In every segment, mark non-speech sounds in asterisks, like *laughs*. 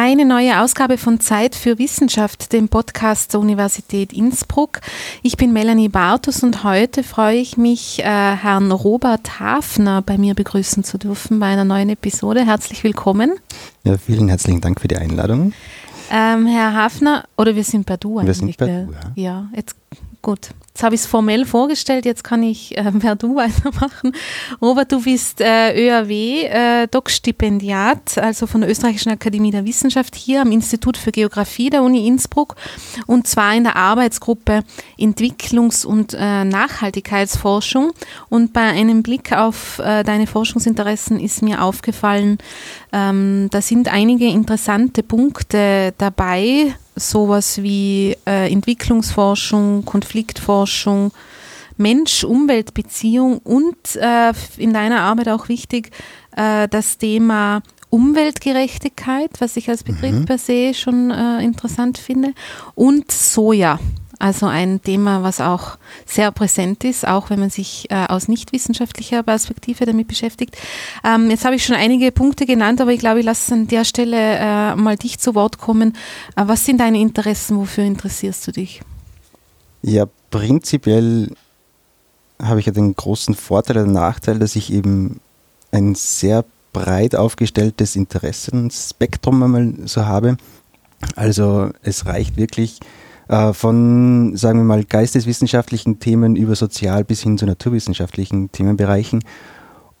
eine neue Ausgabe von Zeit für Wissenschaft, dem Podcast der Universität Innsbruck. Ich bin Melanie Bartus und heute freue ich mich, äh, Herrn Robert Hafner bei mir begrüßen zu dürfen bei einer neuen Episode. Herzlich willkommen. Ja, vielen herzlichen Dank für die Einladung. Ähm, Herr Hafner, oder wir sind bei du eigentlich. Wir sind bei du, ja. Ja, jetzt gut. Jetzt habe ich es formell vorgestellt, jetzt kann ich äh, *laughs* per Du weitermachen. Robert, du bist äh, ÖAW, äh, Doc-Stipendiat, also von der Österreichischen Akademie der Wissenschaft hier am Institut für Geografie der Uni Innsbruck und zwar in der Arbeitsgruppe Entwicklungs- und äh, Nachhaltigkeitsforschung. Und bei einem Blick auf äh, deine Forschungsinteressen ist mir aufgefallen, ähm, da sind einige interessante Punkte dabei, sowas wie äh, Entwicklungsforschung, Konfliktforschung, Mensch-Umwelt-Beziehung und äh, in deiner Arbeit auch wichtig äh, das Thema Umweltgerechtigkeit, was ich als Begriff mhm. per se schon äh, interessant finde, und Soja. Also ein Thema, was auch sehr präsent ist, auch wenn man sich äh, aus nichtwissenschaftlicher Perspektive damit beschäftigt. Ähm, jetzt habe ich schon einige Punkte genannt, aber ich glaube, ich lasse an der Stelle äh, mal dich zu Wort kommen. Äh, was sind deine Interessen? Wofür interessierst du dich? Ja, prinzipiell habe ich ja den großen Vorteil oder Nachteil, dass ich eben ein sehr breit aufgestelltes Interessenspektrum einmal so habe. Also es reicht wirklich äh, von, sagen wir mal, geisteswissenschaftlichen Themen über sozial bis hin zu naturwissenschaftlichen Themenbereichen.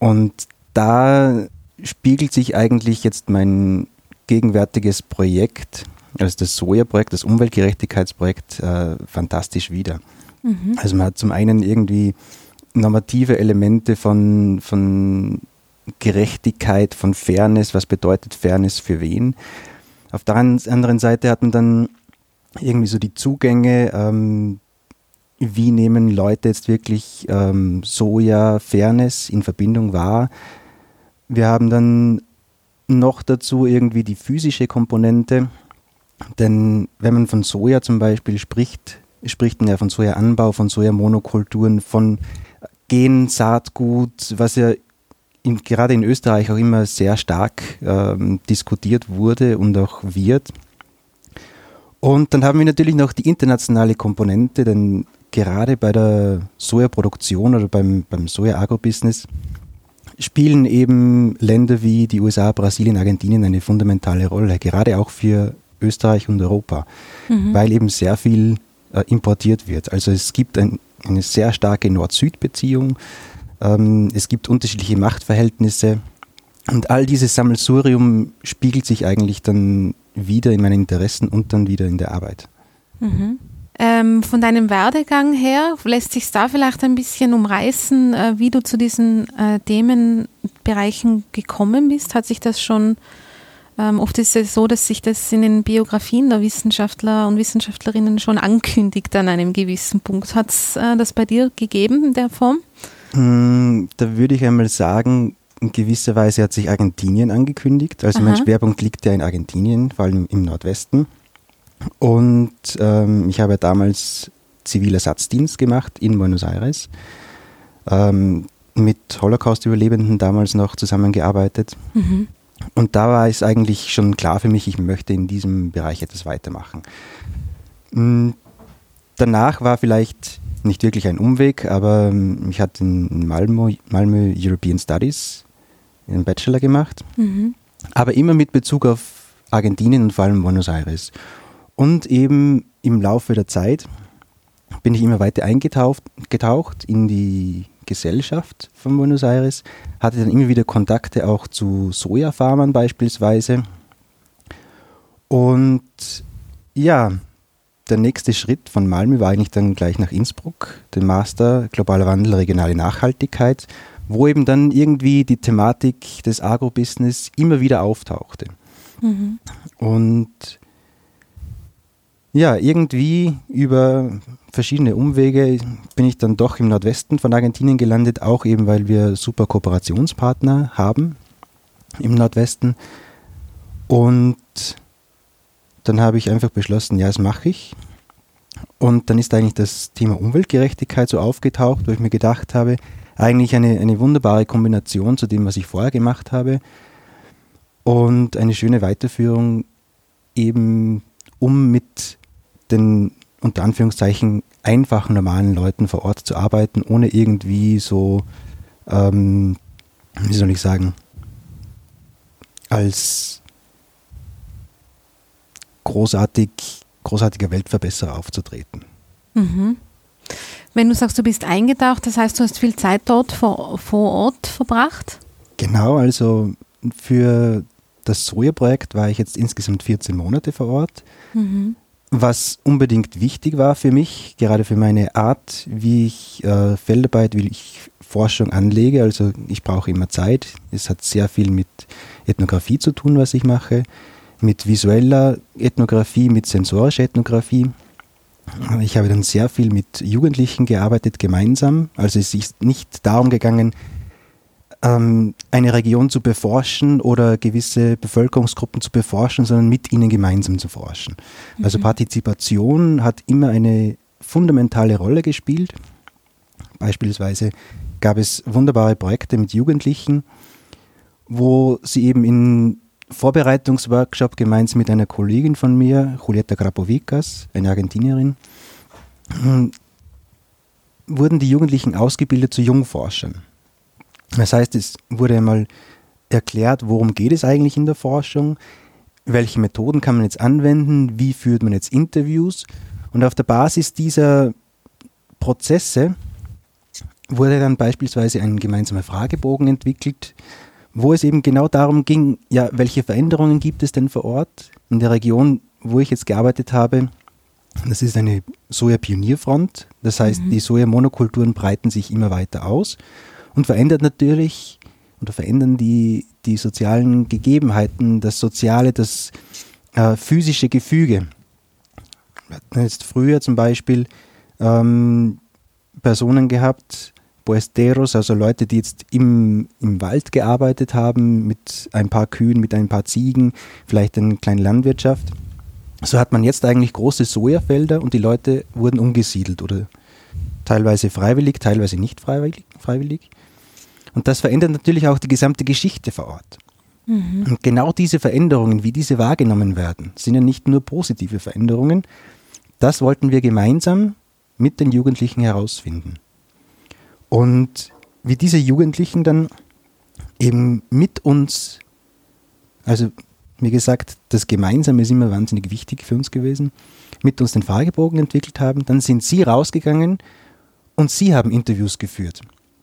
Und da spiegelt sich eigentlich jetzt mein gegenwärtiges Projekt, also das Soja-Projekt, das Umweltgerechtigkeitsprojekt, äh, fantastisch wieder. Mhm. Also man hat zum einen irgendwie normative Elemente von, von Gerechtigkeit, von Fairness, was bedeutet Fairness für wen. Auf der anderen Seite hat man dann irgendwie so die Zugänge, ähm, wie nehmen Leute jetzt wirklich ähm, Soja, Fairness in Verbindung wahr. Wir haben dann noch dazu irgendwie die physische Komponente, denn wenn man von Soja zum Beispiel spricht, spricht man ja von Sojaanbau, von Sojamonokulturen, von Gen, Saatgut, was ja in, gerade in Österreich auch immer sehr stark ähm, diskutiert wurde und auch wird. Und dann haben wir natürlich noch die internationale Komponente, denn gerade bei der Sojaproduktion oder beim, beim Soja-Agro-Business spielen eben Länder wie die USA, Brasilien, Argentinien eine fundamentale Rolle, gerade auch für Österreich und Europa, mhm. weil eben sehr viel äh, importiert wird. Also es gibt ein, eine sehr starke Nord-Süd-Beziehung, ähm, es gibt unterschiedliche Machtverhältnisse und all dieses Sammelsurium spiegelt sich eigentlich dann wieder in meinen Interessen und dann wieder in der Arbeit. Mhm. Ähm, von deinem Werdegang her lässt sich da vielleicht ein bisschen umreißen, äh, wie du zu diesen äh, Themenbereichen gekommen bist. Hat sich das schon, ähm, oft ist es so, dass sich das in den Biografien der Wissenschaftler und Wissenschaftlerinnen schon ankündigt an einem gewissen Punkt. Hat es äh, das bei dir gegeben in der Form? Hm, da würde ich einmal sagen, in gewisser Weise hat sich Argentinien angekündigt. Also Aha. mein Schwerpunkt liegt ja in Argentinien, vor allem im Nordwesten. Und ähm, ich habe damals Zivilersatzdienst gemacht in Buenos Aires. Ähm, mit Holocaust-Überlebenden damals noch zusammengearbeitet. Mhm. Und da war es eigentlich schon klar für mich, ich möchte in diesem Bereich etwas weitermachen. Hm, danach war vielleicht nicht wirklich ein Umweg, aber ähm, ich hatte in Malmö, Malmö European Studies einen Bachelor gemacht, mhm. aber immer mit Bezug auf Argentinien und vor allem Buenos Aires. Und eben im Laufe der Zeit bin ich immer weiter eingetaucht getaucht in die Gesellschaft von Buenos Aires, hatte dann immer wieder Kontakte auch zu Sojafarmern beispielsweise. Und ja, der nächste Schritt von Malmö war eigentlich dann gleich nach Innsbruck, den Master Globaler Wandel, regionale Nachhaltigkeit, wo eben dann irgendwie die Thematik des Agrobusiness immer wieder auftauchte. Mhm. Und ja, irgendwie über verschiedene Umwege bin ich dann doch im Nordwesten von Argentinien gelandet, auch eben weil wir super Kooperationspartner haben im Nordwesten. Und dann habe ich einfach beschlossen, ja, das mache ich. Und dann ist eigentlich das Thema Umweltgerechtigkeit so aufgetaucht, wo ich mir gedacht habe, eigentlich eine, eine wunderbare Kombination zu dem, was ich vorher gemacht habe und eine schöne Weiterführung eben um mit den unter Anführungszeichen einfachen, normalen Leuten vor Ort zu arbeiten, ohne irgendwie so, ähm, wie soll ich sagen, als großartig, großartiger Weltverbesserer aufzutreten. Mhm. Wenn du sagst, du bist eingetaucht, das heißt, du hast viel Zeit dort vor, vor Ort verbracht? Genau, also für das Soja-Projekt war ich jetzt insgesamt 14 Monate vor Ort. Mhm. Was unbedingt wichtig war für mich, gerade für meine Art, wie ich äh, Feldarbeit, wie ich Forschung anlege. Also ich brauche immer Zeit. Es hat sehr viel mit Ethnographie zu tun, was ich mache, mit visueller Ethnographie, mit sensorischer Ethnographie. Ich habe dann sehr viel mit Jugendlichen gearbeitet, gemeinsam. Also es ist nicht darum gegangen, ähm, eine Region zu beforschen oder gewisse Bevölkerungsgruppen zu beforschen, sondern mit ihnen gemeinsam zu forschen. Also mhm. Also Partizipation hat immer eine fundamentale Rolle gespielt. Beispielsweise gab es wunderbare Projekte mit Jugendlichen, wo sie eben in Vorbereitungsworkshop gemeinsam mit einer Kollegin von mir, Julieta Grapovicas, eine Argentinierin, wurden die Jugendlichen ausgebildet zu Jungforschern. Das heißt, es wurde einmal erklärt, worum geht es eigentlich in der Forschung, welche Methoden kann man jetzt anwenden, wie führt man jetzt Interviews. Und auf der Basis dieser Prozesse wurde dann beispielsweise ein gemeinsamer Fragebogen entwickelt, wo es eben genau darum ging, ja, welche Veränderungen gibt es denn vor Ort in der Region, wo ich jetzt gearbeitet habe. Das ist eine Soja-Pionierfront, das heißt, mhm. die Soja-Monokulturen breiten sich immer weiter aus und verändert natürlich oder verändern die, die sozialen Gegebenheiten, das soziale, das äh, physische Gefüge. Wir hatten jetzt früher zum Beispiel ähm, Personen gehabt, Boesteros, also Leute, die jetzt im, im Wald gearbeitet haben, mit ein paar Kühen, mit ein paar Ziegen, vielleicht eine kleine Landwirtschaft. So hat man jetzt eigentlich große Sojafelder und die Leute wurden umgesiedelt oder teilweise freiwillig, teilweise nicht freiwillig. freiwillig. Und das verändert natürlich auch die gesamte Geschichte vor Ort. Mhm. Und genau diese Veränderungen, wie diese wahrgenommen werden, sind ja nicht nur positive Veränderungen. Das wollten wir gemeinsam mit den Jugendlichen herausfinden. Und wie diese Jugendlichen dann eben mit uns, also wie gesagt, das Gemeinsame ist immer wahnsinnig wichtig für uns gewesen, mit uns den Fragebogen entwickelt haben, dann sind sie rausgegangen und sie haben Interviews geführt.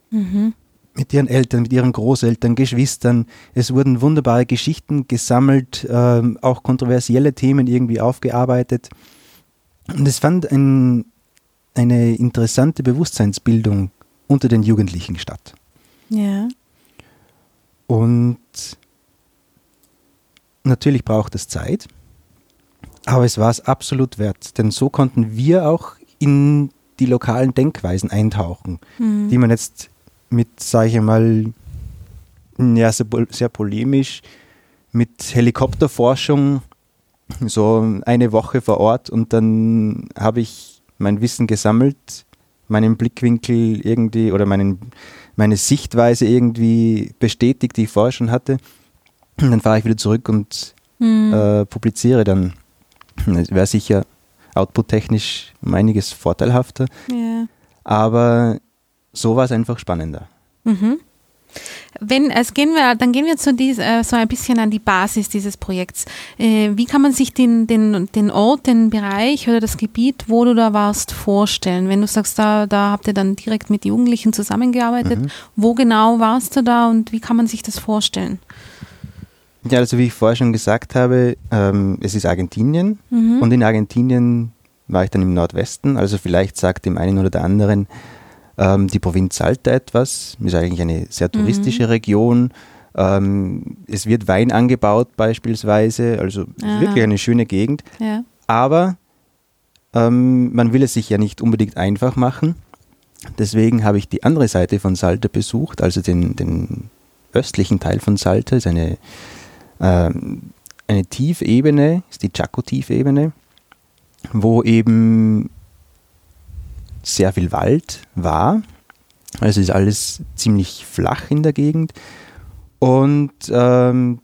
Mhm mit ihren Eltern, mit ihren Großeltern, Geschwistern. Es wurden wunderbare Geschichten gesammelt, äh, auch kontroversielle Themen irgendwie aufgearbeitet. Und es fand ein, eine interessante Bewusstseinsbildung unter den Jugendlichen statt. Ja. Und natürlich braucht es Zeit, aber es war es absolut wert, denn so konnten wir auch in die lokalen Denkweisen eintauchen, mhm. die man jetzt mit, sage ich mal, ja, sehr, sehr polemisch, mit Helikopterforschung, so eine Woche vor Ort und dann habe ich mein Wissen gesammelt, meinen Blickwinkel irgendwie oder meinen, meine Sichtweise irgendwie bestätigt, die ich vorher schon hatte. Und dann fahre ich wieder zurück und mhm. äh, publiziere dann. Das wäre sicher outputtechnisch um einiges vorteilhafter. Yeah. Aber so war es einfach spannender. Mhm. Wenn, es gehen wir, dann gehen wir zu dies, äh, so ein bisschen an die Basis dieses Projekts. Äh, wie kann man sich den, den, den Ort, den Bereich oder das Gebiet, wo du da warst, vorstellen? Wenn du sagst, da, da habt ihr dann direkt mit Jugendlichen zusammengearbeitet, mhm. wo genau warst du da und wie kann man sich das vorstellen? Ja, also wie ich vorher schon gesagt habe, ähm, es ist Argentinien mhm. und in Argentinien war ich dann im Nordwesten, also vielleicht sagt dem einen oder der anderen, ähm, die Provinz Salta etwas, ist eigentlich eine sehr touristische mhm. Region. Ähm, es wird Wein angebaut beispielsweise, also Aha. wirklich eine schöne Gegend. Ja. Aber ähm, man will es sich ja nicht unbedingt einfach machen. Deswegen habe ich die andere Seite von Salta besucht, also den, den östlichen Teil von Salta, ist eine, ähm, eine Tiefebene, ist die Chaco-Tiefebene, wo eben sehr viel Wald war. Also ist alles ziemlich flach in der Gegend. Und ähm,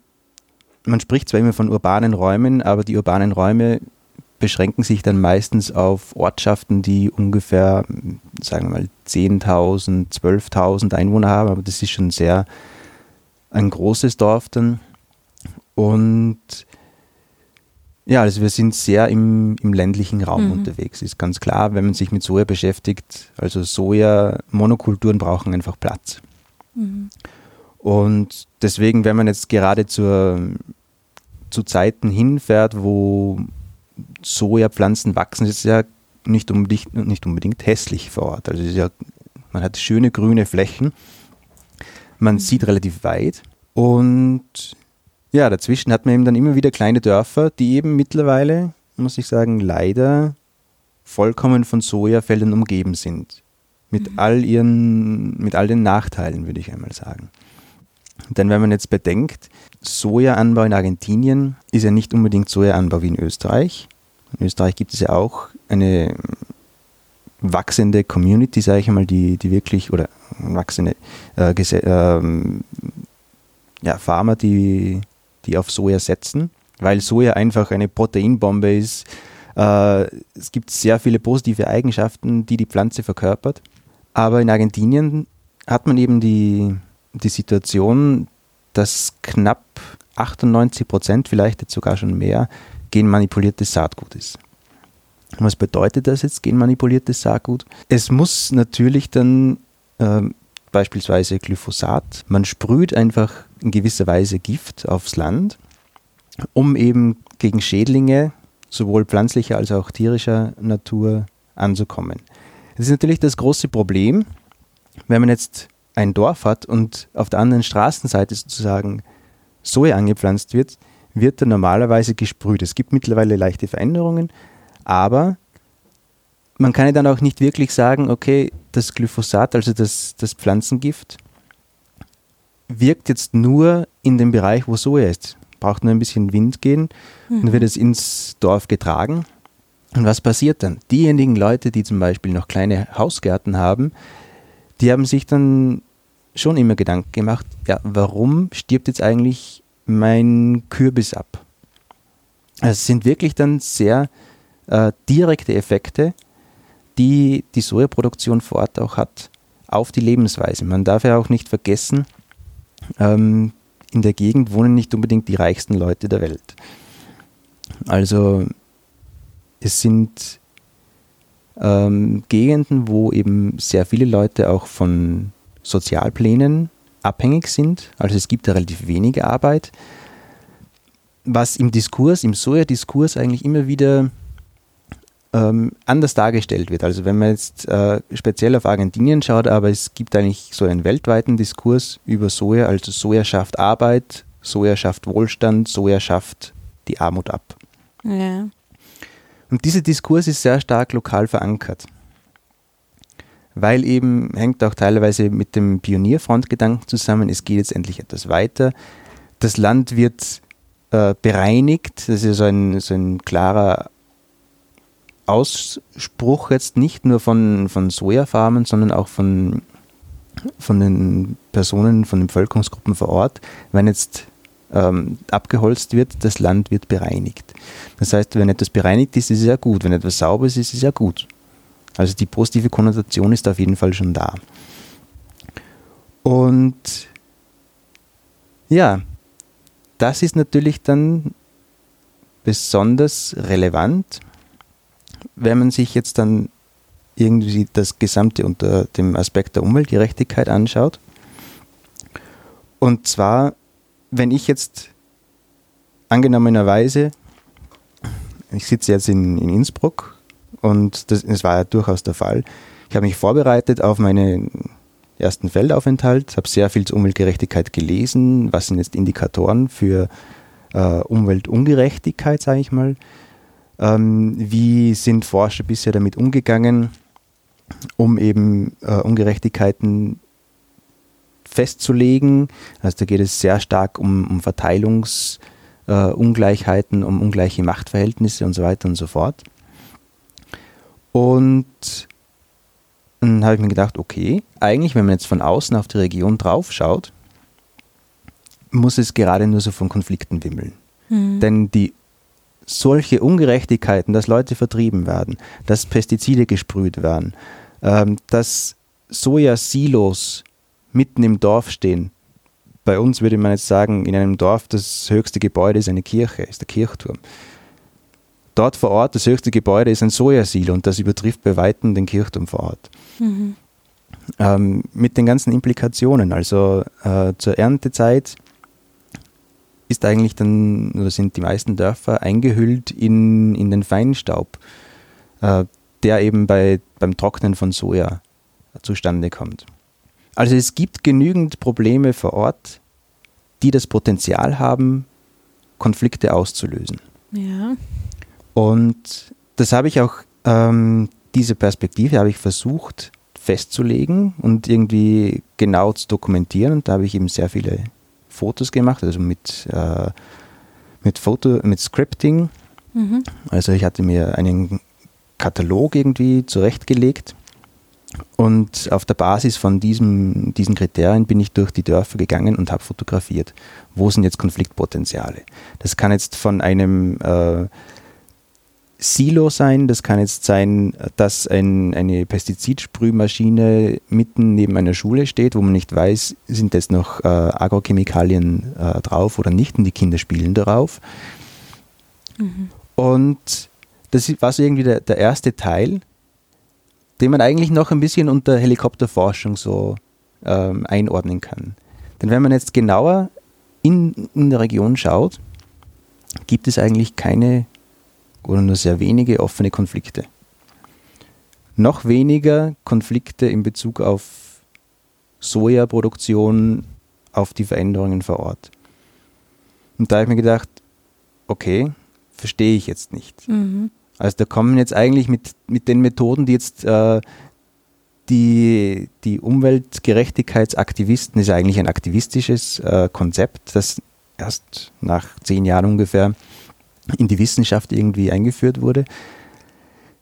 man spricht zwar immer von urbanen Räumen, aber die urbanen Räume beschränken sich dann meistens auf Ortschaften, die ungefähr, sagen wir mal, 10.000, 12.000 Einwohner haben, aber das ist schon sehr ein großes Dorf dann. Und ja, also wir sind sehr im, im ländlichen Raum mhm. unterwegs. Ist ganz klar, wenn man sich mit Soja beschäftigt, also Soja-Monokulturen brauchen einfach Platz. Mhm. Und deswegen, wenn man jetzt gerade zur, zu Zeiten hinfährt, wo Sojapflanzen wachsen, ist es ja nicht unbedingt, nicht unbedingt hässlich vor Ort. Also ja, man hat schöne grüne Flächen, man mhm. sieht relativ weit und ja, dazwischen hat man eben dann immer wieder kleine Dörfer, die eben mittlerweile, muss ich sagen, leider vollkommen von Sojafeldern umgeben sind. Mit mhm. all ihren, mit all den Nachteilen, würde ich einmal sagen. Denn wenn man jetzt bedenkt, Sojaanbau in Argentinien ist ja nicht unbedingt Sojaanbau wie in Österreich. In Österreich gibt es ja auch eine wachsende Community, sage ich einmal, die, die wirklich, oder wachsende äh, äh, ja, Farmer, die die auf Soja setzen, weil Soja einfach eine Proteinbombe ist. Äh, es gibt sehr viele positive Eigenschaften, die die Pflanze verkörpert. Aber in Argentinien hat man eben die, die Situation, dass knapp 98 Prozent, vielleicht jetzt sogar schon mehr, genmanipuliertes Saatgut ist. Was bedeutet das jetzt, genmanipuliertes Saatgut? Es muss natürlich dann äh, beispielsweise Glyphosat, man sprüht einfach in gewisser Weise Gift aufs Land, um eben gegen Schädlinge sowohl pflanzlicher als auch tierischer Natur anzukommen. Das ist natürlich das große Problem, wenn man jetzt ein Dorf hat und auf der anderen Straßenseite sozusagen Soja angepflanzt wird, wird da normalerweise gesprüht. Es gibt mittlerweile leichte Veränderungen, aber man kann ja dann auch nicht wirklich sagen, okay, das Glyphosat, also das, das Pflanzengift, wirkt jetzt nur in dem Bereich, wo Soja ist. Braucht nur ein bisschen Wind gehen mhm. und wird es ins Dorf getragen. Und was passiert dann? Diejenigen Leute, die zum Beispiel noch kleine Hausgärten haben, die haben sich dann schon immer Gedanken gemacht, ja, warum stirbt jetzt eigentlich mein Kürbis ab? Also es sind wirklich dann sehr äh, direkte Effekte, die die Sojaproduktion vor Ort auch hat auf die Lebensweise. Man darf ja auch nicht vergessen, ähm, in der Gegend wohnen nicht unbedingt die reichsten Leute der Welt. Also es sind ähm, Gegenden, wo eben sehr viele Leute auch von Sozialplänen abhängig sind. Also es gibt da relativ wenige Arbeit. Was im Diskurs, im Soja-Diskurs eigentlich immer wieder ähm, anders dargestellt wird. Also wenn man jetzt äh, speziell auf Argentinien schaut, aber es gibt eigentlich so einen weltweiten Diskurs über Soja, also Soja schafft Arbeit, Soja schafft Wohlstand, Soja schafft die Armut ab. Ja. Und dieser Diskurs ist sehr stark lokal verankert. Weil eben hängt auch teilweise mit dem Pionierfrontgedanken zusammen, es geht jetzt endlich etwas weiter. Das Land wird äh, bereinigt, das ist so ein, so ein klarer Ausspruch jetzt nicht nur von, von Sojafarmen, sondern auch von, von den Personen, von den Bevölkerungsgruppen vor Ort, wenn jetzt ähm, abgeholzt wird, das Land wird bereinigt. Das heißt, wenn etwas bereinigt ist, ist es ja gut. Wenn etwas sauber ist, ist es ja gut. Also die positive Konnotation ist auf jeden Fall schon da. Und ja, das ist natürlich dann besonders relevant, wenn man sich jetzt dann irgendwie das Gesamte unter dem Aspekt der Umweltgerechtigkeit anschaut. Und zwar, wenn ich jetzt angenommenerweise, ich sitze jetzt in, in Innsbruck und das, das war ja durchaus der Fall, ich habe mich vorbereitet auf meinen ersten Feldaufenthalt, habe sehr viel zur Umweltgerechtigkeit gelesen, was sind jetzt Indikatoren für äh, Umweltungerechtigkeit, sage ich mal, ähm, wie sind Forscher bisher damit umgegangen, um eben äh, Ungerechtigkeiten festzulegen? Also da geht es sehr stark um, um Verteilungsungleichheiten, äh, um ungleiche Machtverhältnisse und so weiter und so fort. Und dann habe ich mir gedacht, okay, eigentlich, wenn man jetzt von außen auf die Region drauf schaut, muss es gerade nur so von Konflikten wimmeln. Mhm. Denn die solche Ungerechtigkeiten, dass Leute vertrieben werden, dass Pestizide gesprüht werden, ähm, dass Sojasilos mitten im Dorf stehen. Bei uns würde man jetzt sagen, in einem Dorf das höchste Gebäude ist eine Kirche, ist der Kirchturm. Dort vor Ort, das höchste Gebäude ist ein Sojasilo und das übertrifft bei Weitem den Kirchturm vor Ort. Mhm. Ähm, mit den ganzen Implikationen. Also äh, zur Erntezeit ist eigentlich dann, oder sind die meisten Dörfer eingehüllt in, in den Feinstaub, äh, der eben bei, beim Trocknen von Soja zustande kommt. Also es gibt genügend Probleme vor Ort, die das Potenzial haben, Konflikte auszulösen. Ja. Und das habe ich auch, ähm, diese Perspektive habe ich versucht festzulegen und irgendwie genau zu dokumentieren. Und da habe ich eben sehr viele Fotos gemacht, also mit, äh, mit Foto, mit Scripting. Mhm. Also ich hatte mir einen Katalog irgendwie zurechtgelegt und auf der Basis von diesem, diesen Kriterien bin ich durch die Dörfer gegangen und habe fotografiert. Wo sind jetzt Konfliktpotenziale? Das kann jetzt von einem äh, Silo sein, das kann jetzt sein, dass ein, eine Pestizidsprühmaschine mitten neben einer Schule steht, wo man nicht weiß, sind jetzt noch äh, Agrochemikalien äh, drauf oder nicht und die Kinder spielen darauf. Mhm. Und das war so irgendwie der, der erste Teil, den man eigentlich noch ein bisschen unter Helikopterforschung so ähm, einordnen kann. Denn wenn man jetzt genauer in, in der Region schaut, gibt es eigentlich keine oder nur sehr wenige offene Konflikte. Noch weniger Konflikte in Bezug auf Sojaproduktion, auf die Veränderungen vor Ort. Und da habe ich mir gedacht, okay, verstehe ich jetzt nicht. Mhm. Also da kommen jetzt eigentlich mit, mit den Methoden, die jetzt äh, die, die Umweltgerechtigkeitsaktivisten, ist eigentlich ein aktivistisches äh, Konzept, das erst nach zehn Jahren ungefähr in die Wissenschaft irgendwie eingeführt wurde.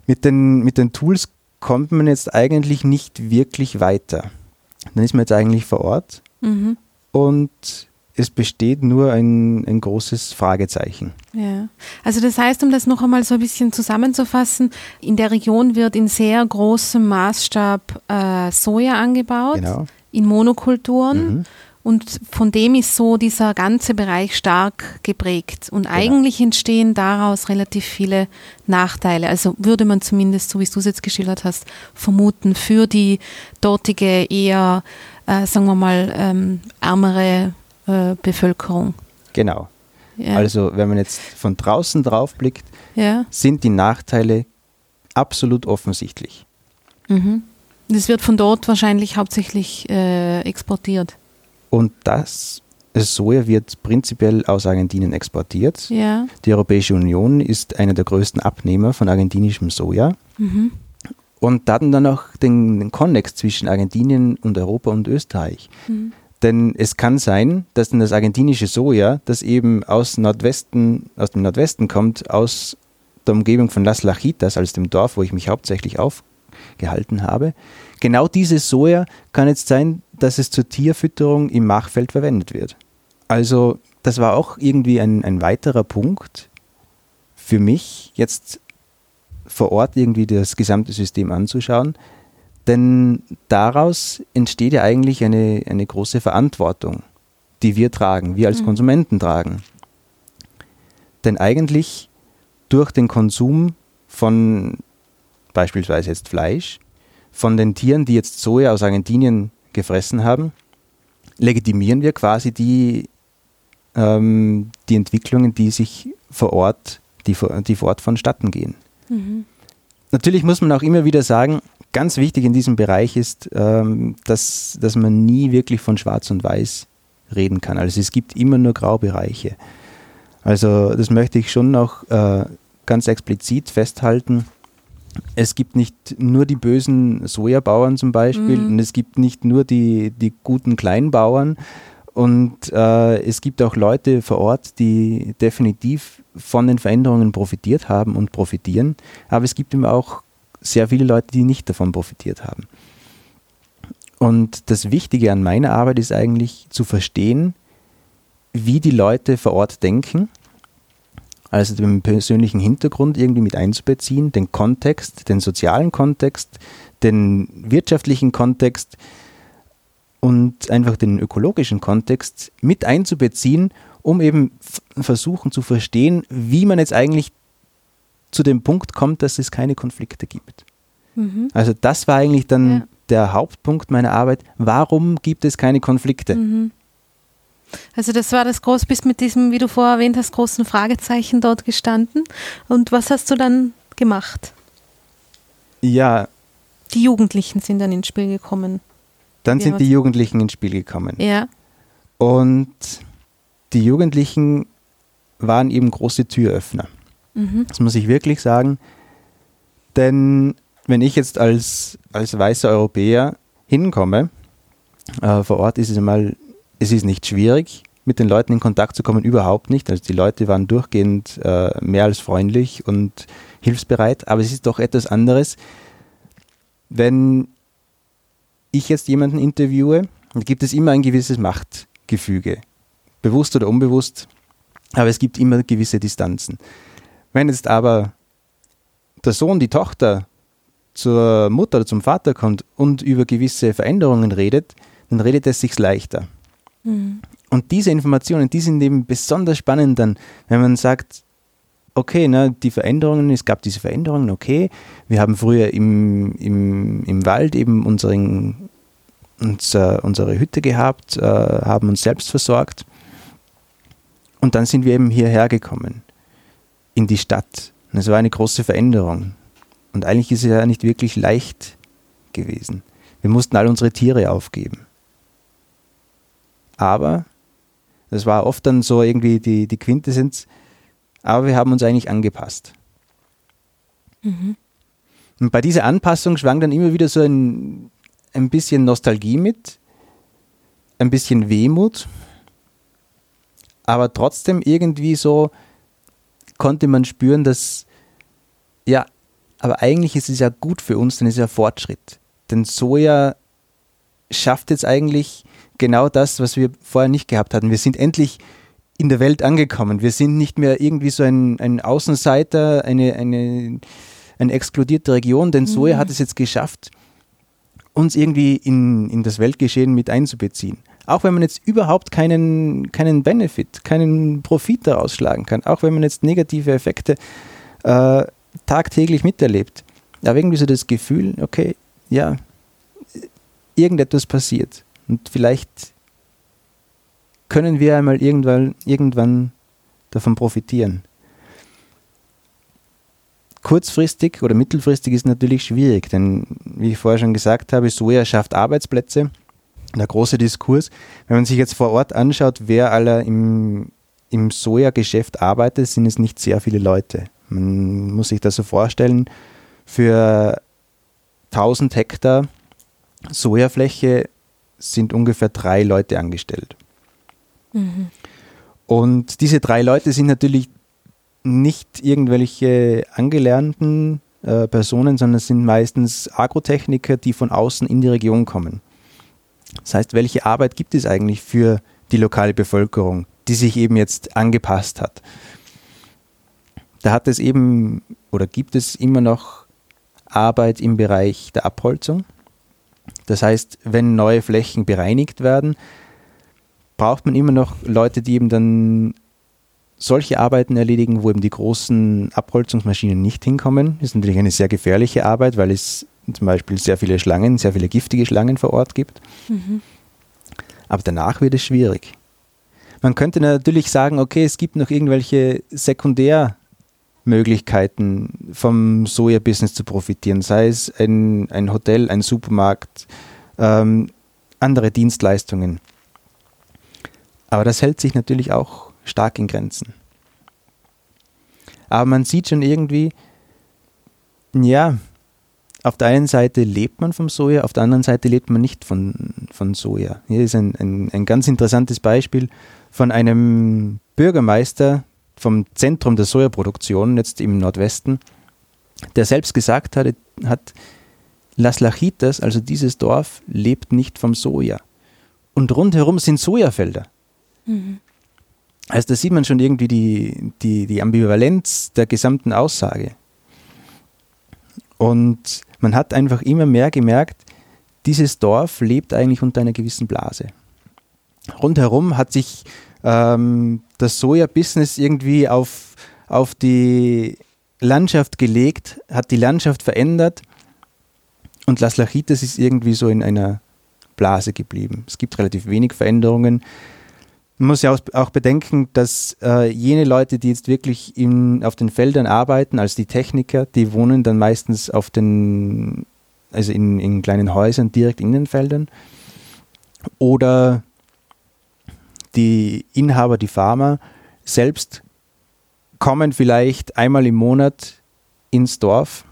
Mit den, mit den Tools kommt man jetzt eigentlich nicht wirklich weiter. Dann ist man jetzt eigentlich vor Ort mhm. und es besteht nur ein, ein großes Fragezeichen. Ja, also das heißt, um das noch einmal so ein bisschen zusammenzufassen, in der Region wird in sehr großem Maßstab äh, Soja angebaut, genau. in Monokulturen. Mhm. Und von dem ist so dieser ganze Bereich stark geprägt. Und genau. eigentlich entstehen daraus relativ viele Nachteile. Also würde man zumindest, so wie du es jetzt geschildert hast, vermuten, für die dortige eher, äh, sagen wir mal, ähm, ärmere äh, Bevölkerung. Genau. Ja. Also wenn man jetzt von draußen drauf blickt, ja. sind die Nachteile absolut offensichtlich. Mhm. Das wird von dort wahrscheinlich hauptsächlich äh, exportiert. Und das Soja wird prinzipiell aus Argentinien exportiert. Ja. Die Europäische Union ist einer der größten Abnehmer von argentinischem Soja. Mhm. Und da dann auch den, den Konnex zwischen Argentinien und Europa und Österreich. Mhm. Denn es kann sein, dass dann das argentinische Soja, das eben aus, Nordwesten, aus dem Nordwesten kommt, aus der Umgebung von Las Lajitas, als dem Dorf, wo ich mich hauptsächlich aufgehalten habe, genau dieses Soja kann jetzt sein, dass es zur Tierfütterung im Machfeld verwendet wird. Also das war auch irgendwie ein, ein weiterer Punkt für mich, jetzt vor Ort irgendwie das gesamte System anzuschauen, denn daraus entsteht ja eigentlich eine, eine große Verantwortung, die wir tragen, wir als mhm. Konsumenten tragen. Denn eigentlich durch den Konsum von beispielsweise jetzt Fleisch, von den Tieren, die jetzt Soja aus Argentinien gefressen haben, legitimieren wir quasi die, ähm, die Entwicklungen, die sich vor Ort, die, die vor Ort vonstatten gehen. Mhm. Natürlich muss man auch immer wieder sagen, ganz wichtig in diesem Bereich ist, ähm, dass, dass man nie wirklich von Schwarz und Weiß reden kann. Also es gibt immer nur Graubereiche. Also das möchte ich schon noch äh, ganz explizit festhalten. Es gibt nicht nur die bösen Sojabauern zum Beispiel mhm. und es gibt nicht nur die, die guten Kleinbauern und äh, es gibt auch Leute vor Ort, die definitiv von den Veränderungen profitiert haben und profitieren, aber es gibt eben auch sehr viele Leute, die nicht davon profitiert haben. Und das Wichtige an meiner Arbeit ist eigentlich zu verstehen, wie die Leute vor Ort denken, also den persönlichen Hintergrund irgendwie mit einzubeziehen, den Kontext, den sozialen Kontext, den wirtschaftlichen Kontext und einfach den ökologischen Kontext mit einzubeziehen, um eben versuchen zu verstehen, wie man jetzt eigentlich zu dem Punkt kommt, dass es keine Konflikte gibt. Mhm. Also das war eigentlich dann ja. der Hauptpunkt meiner Arbeit. Warum gibt es keine Konflikte? Mhm. Also das war das groß, bist mit diesem, wie du vorher erwähnt hast, großen Fragezeichen dort gestanden. Und was hast du dann gemacht? Ja. Die Jugendlichen sind dann ins Spiel gekommen. Dann sind die Jugendlichen ins Spiel gekommen. Ja. Und die Jugendlichen waren eben große Türöffner. Mhm. Das muss ich wirklich sagen. Denn wenn ich jetzt als, als weißer Europäer hinkomme, äh, vor Ort ist es einmal es ist nicht schwierig, mit den Leuten in Kontakt zu kommen, überhaupt nicht. Also die Leute waren durchgehend äh, mehr als freundlich und hilfsbereit, aber es ist doch etwas anderes, wenn ich jetzt jemanden interviewe, dann gibt es immer ein gewisses Machtgefüge, bewusst oder unbewusst, aber es gibt immer gewisse Distanzen. Wenn jetzt aber der Sohn, die Tochter zur Mutter oder zum Vater kommt und über gewisse Veränderungen redet, dann redet es sich leichter. Mhm. Und diese Informationen, die sind eben besonders spannend dann, wenn man sagt, okay, ne, die Veränderungen, es gab diese Veränderungen, okay, wir haben früher im, im, im Wald eben unseren, unser, unsere Hütte gehabt, äh, haben uns selbst versorgt und dann sind wir eben hierher gekommen, in die Stadt. Und es war eine große Veränderung und eigentlich ist es ja nicht wirklich leicht gewesen. Wir mussten all unsere Tiere aufgeben aber, das war oft dann so irgendwie die, die Quintessenz, aber wir haben uns eigentlich angepasst. Mhm. Und bei dieser Anpassung schwang dann immer wieder so ein, ein bisschen Nostalgie mit, ein bisschen Wehmut, aber trotzdem irgendwie so konnte man spüren, dass, ja, aber eigentlich ist es ja gut für uns, denn es ist ja Fortschritt. Denn Soja schafft jetzt eigentlich genau das, was wir vorher nicht gehabt hatten. Wir sind endlich in der Welt angekommen. Wir sind nicht mehr irgendwie so ein, ein Außenseiter, eine, eine, eine explodierte Region, denn mhm. Soja hat es jetzt geschafft, uns irgendwie in, in das Weltgeschehen mit einzubeziehen. Auch wenn man jetzt überhaupt keinen, keinen Benefit, keinen Profit daraus schlagen kann, auch wenn man jetzt negative Effekte äh, tagtäglich miterlebt. Aber irgendwie so das Gefühl, okay, ja, irgendetwas passiert. Und vielleicht können wir einmal irgendwann, irgendwann davon profitieren. Kurzfristig oder mittelfristig ist natürlich schwierig, denn wie ich vorher schon gesagt habe, Soja schafft Arbeitsplätze. Der große Diskurs, wenn man sich jetzt vor Ort anschaut, wer aller im, im Soja-Geschäft arbeitet, sind es nicht sehr viele Leute. Man muss sich das so vorstellen, für 1000 Hektar Sojafläche sind ungefähr drei Leute angestellt. Mhm. Und diese drei Leute sind natürlich nicht irgendwelche angelernten äh, Personen, sondern sind meistens Agrotechniker, die von außen in die Region kommen. Das heißt, welche Arbeit gibt es eigentlich für die lokale Bevölkerung, die sich eben jetzt angepasst hat? Da hat es eben oder gibt es immer noch Arbeit im Bereich der Abholzung. Das heißt, wenn neue Flächen bereinigt werden, braucht man immer noch Leute, die eben dann solche Arbeiten erledigen, wo eben die großen Abholzungsmaschinen nicht hinkommen. Das ist natürlich eine sehr gefährliche Arbeit, weil es zum Beispiel sehr viele Schlangen, sehr viele giftige Schlangen vor Ort gibt. Mhm. Aber danach wird es schwierig. Man könnte natürlich sagen, okay, es gibt noch irgendwelche Sekundär- Möglichkeiten vom Soja-Business zu profitieren, sei es ein, ein Hotel, ein Supermarkt, ähm, andere Dienstleistungen. Aber das hält sich natürlich auch stark in Grenzen. Aber man sieht schon irgendwie, ja, auf der einen Seite lebt man vom Soja, auf der anderen Seite lebt man nicht von, von Soja. Hier ist ein, ein, ein ganz interessantes Beispiel von einem Bürgermeister vom Zentrum der Sojaproduktion jetzt im Nordwesten, der selbst gesagt hat, hat Las Lajitas, also dieses Dorf, lebt nicht vom Soja. Und rundherum sind Sojafelder. Mhm. Also da sieht man schon irgendwie die, die, die Ambivalenz der gesamten Aussage. Und man hat einfach immer mehr gemerkt, dieses Dorf lebt eigentlich unter einer gewissen Blase. Rundherum hat sich ähm, das Soja-Business irgendwie auf, auf die Landschaft gelegt, hat die Landschaft verändert und Las Lachitas ist irgendwie so in einer Blase geblieben. Es gibt relativ wenig Veränderungen. Man muss ja auch bedenken, dass äh, jene Leute, die jetzt wirklich in, auf den Feldern arbeiten, als die Techniker, die wohnen dann meistens auf den, also in, in kleinen Häusern direkt in den Feldern. Oder die Inhaber, die Farmer selbst kommen vielleicht einmal im Monat ins Dorf,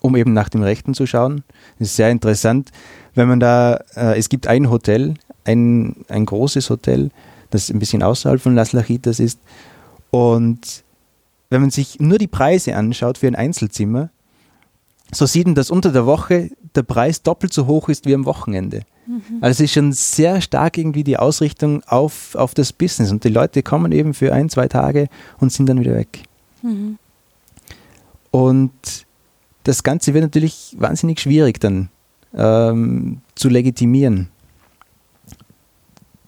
um eben nach dem Rechten zu schauen. Das ist sehr interessant, wenn man da, äh, es gibt ein Hotel, ein, ein großes Hotel, das ein bisschen außerhalb von Las Lachitas ist. Und wenn man sich nur die Preise anschaut für ein Einzelzimmer, so sieht man, dass unter der Woche der Preis doppelt so hoch ist wie am Wochenende. Mhm. Also es ist schon sehr stark irgendwie die Ausrichtung auf, auf das Business und die Leute kommen eben für ein, zwei Tage und sind dann wieder weg. Mhm. Und das Ganze wird natürlich wahnsinnig schwierig dann ähm, zu legitimieren.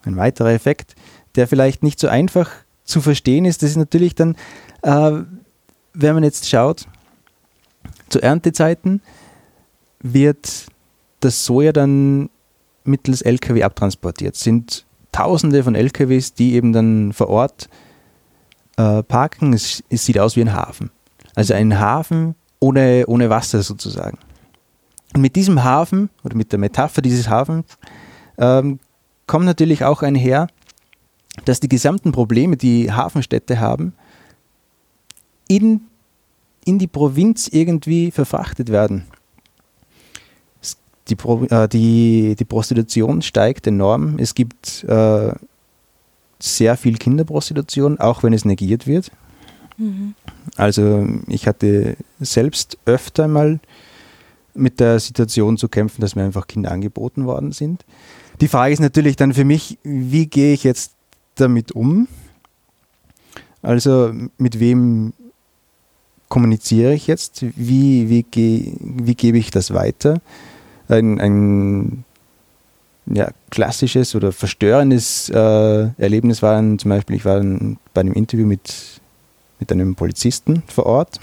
Ein weiterer Effekt, der vielleicht nicht so einfach zu verstehen ist, das ist natürlich dann, äh, wenn man jetzt schaut, zu Erntezeiten wird das Soja dann mittels LKW abtransportiert. Es sind Tausende von LKWs, die eben dann vor Ort äh, parken. Es, es, sieht aus wie ein Hafen. Also ein Hafen ohne, ohne Wasser sozusagen. Und mit diesem Hafen oder mit der Metapher dieses Hafens ähm, kommt natürlich auch einher, dass die gesamten Probleme, die Hafenstädte haben, in, in die Provinz irgendwie verfrachtet werden. Die, äh, die, die Prostitution steigt enorm. Es gibt äh, sehr viel Kinderprostitution, auch wenn es negiert wird. Mhm. Also ich hatte selbst öfter mal mit der Situation zu kämpfen, dass mir einfach Kinder angeboten worden sind. Die Frage ist natürlich dann für mich, wie gehe ich jetzt damit um? Also mit wem kommuniziere ich jetzt? Wie, wie, ge, wie gebe ich das weiter? Ein, ein ja, klassisches oder verstörendes äh, Erlebnis war dann zum Beispiel, ich war bei einem Interview mit, mit einem Polizisten vor Ort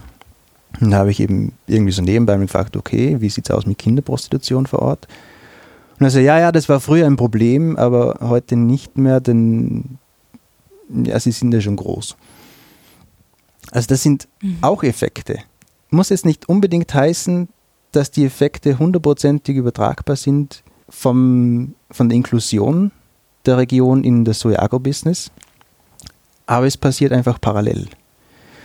und da habe ich eben irgendwie so nebenbei gefragt, okay, wie sieht es aus mit Kinderprostitution vor Ort? Und er so, ja, ja, das war früher ein Problem, aber heute nicht mehr, denn ja, sie sind ja schon groß. Also das sind mhm. auch Effekte. Muss jetzt nicht unbedingt heißen, dass die Effekte hundertprozentig übertragbar sind vom, von der Inklusion der Region in das Soja-Agro-Business, aber es passiert einfach parallel.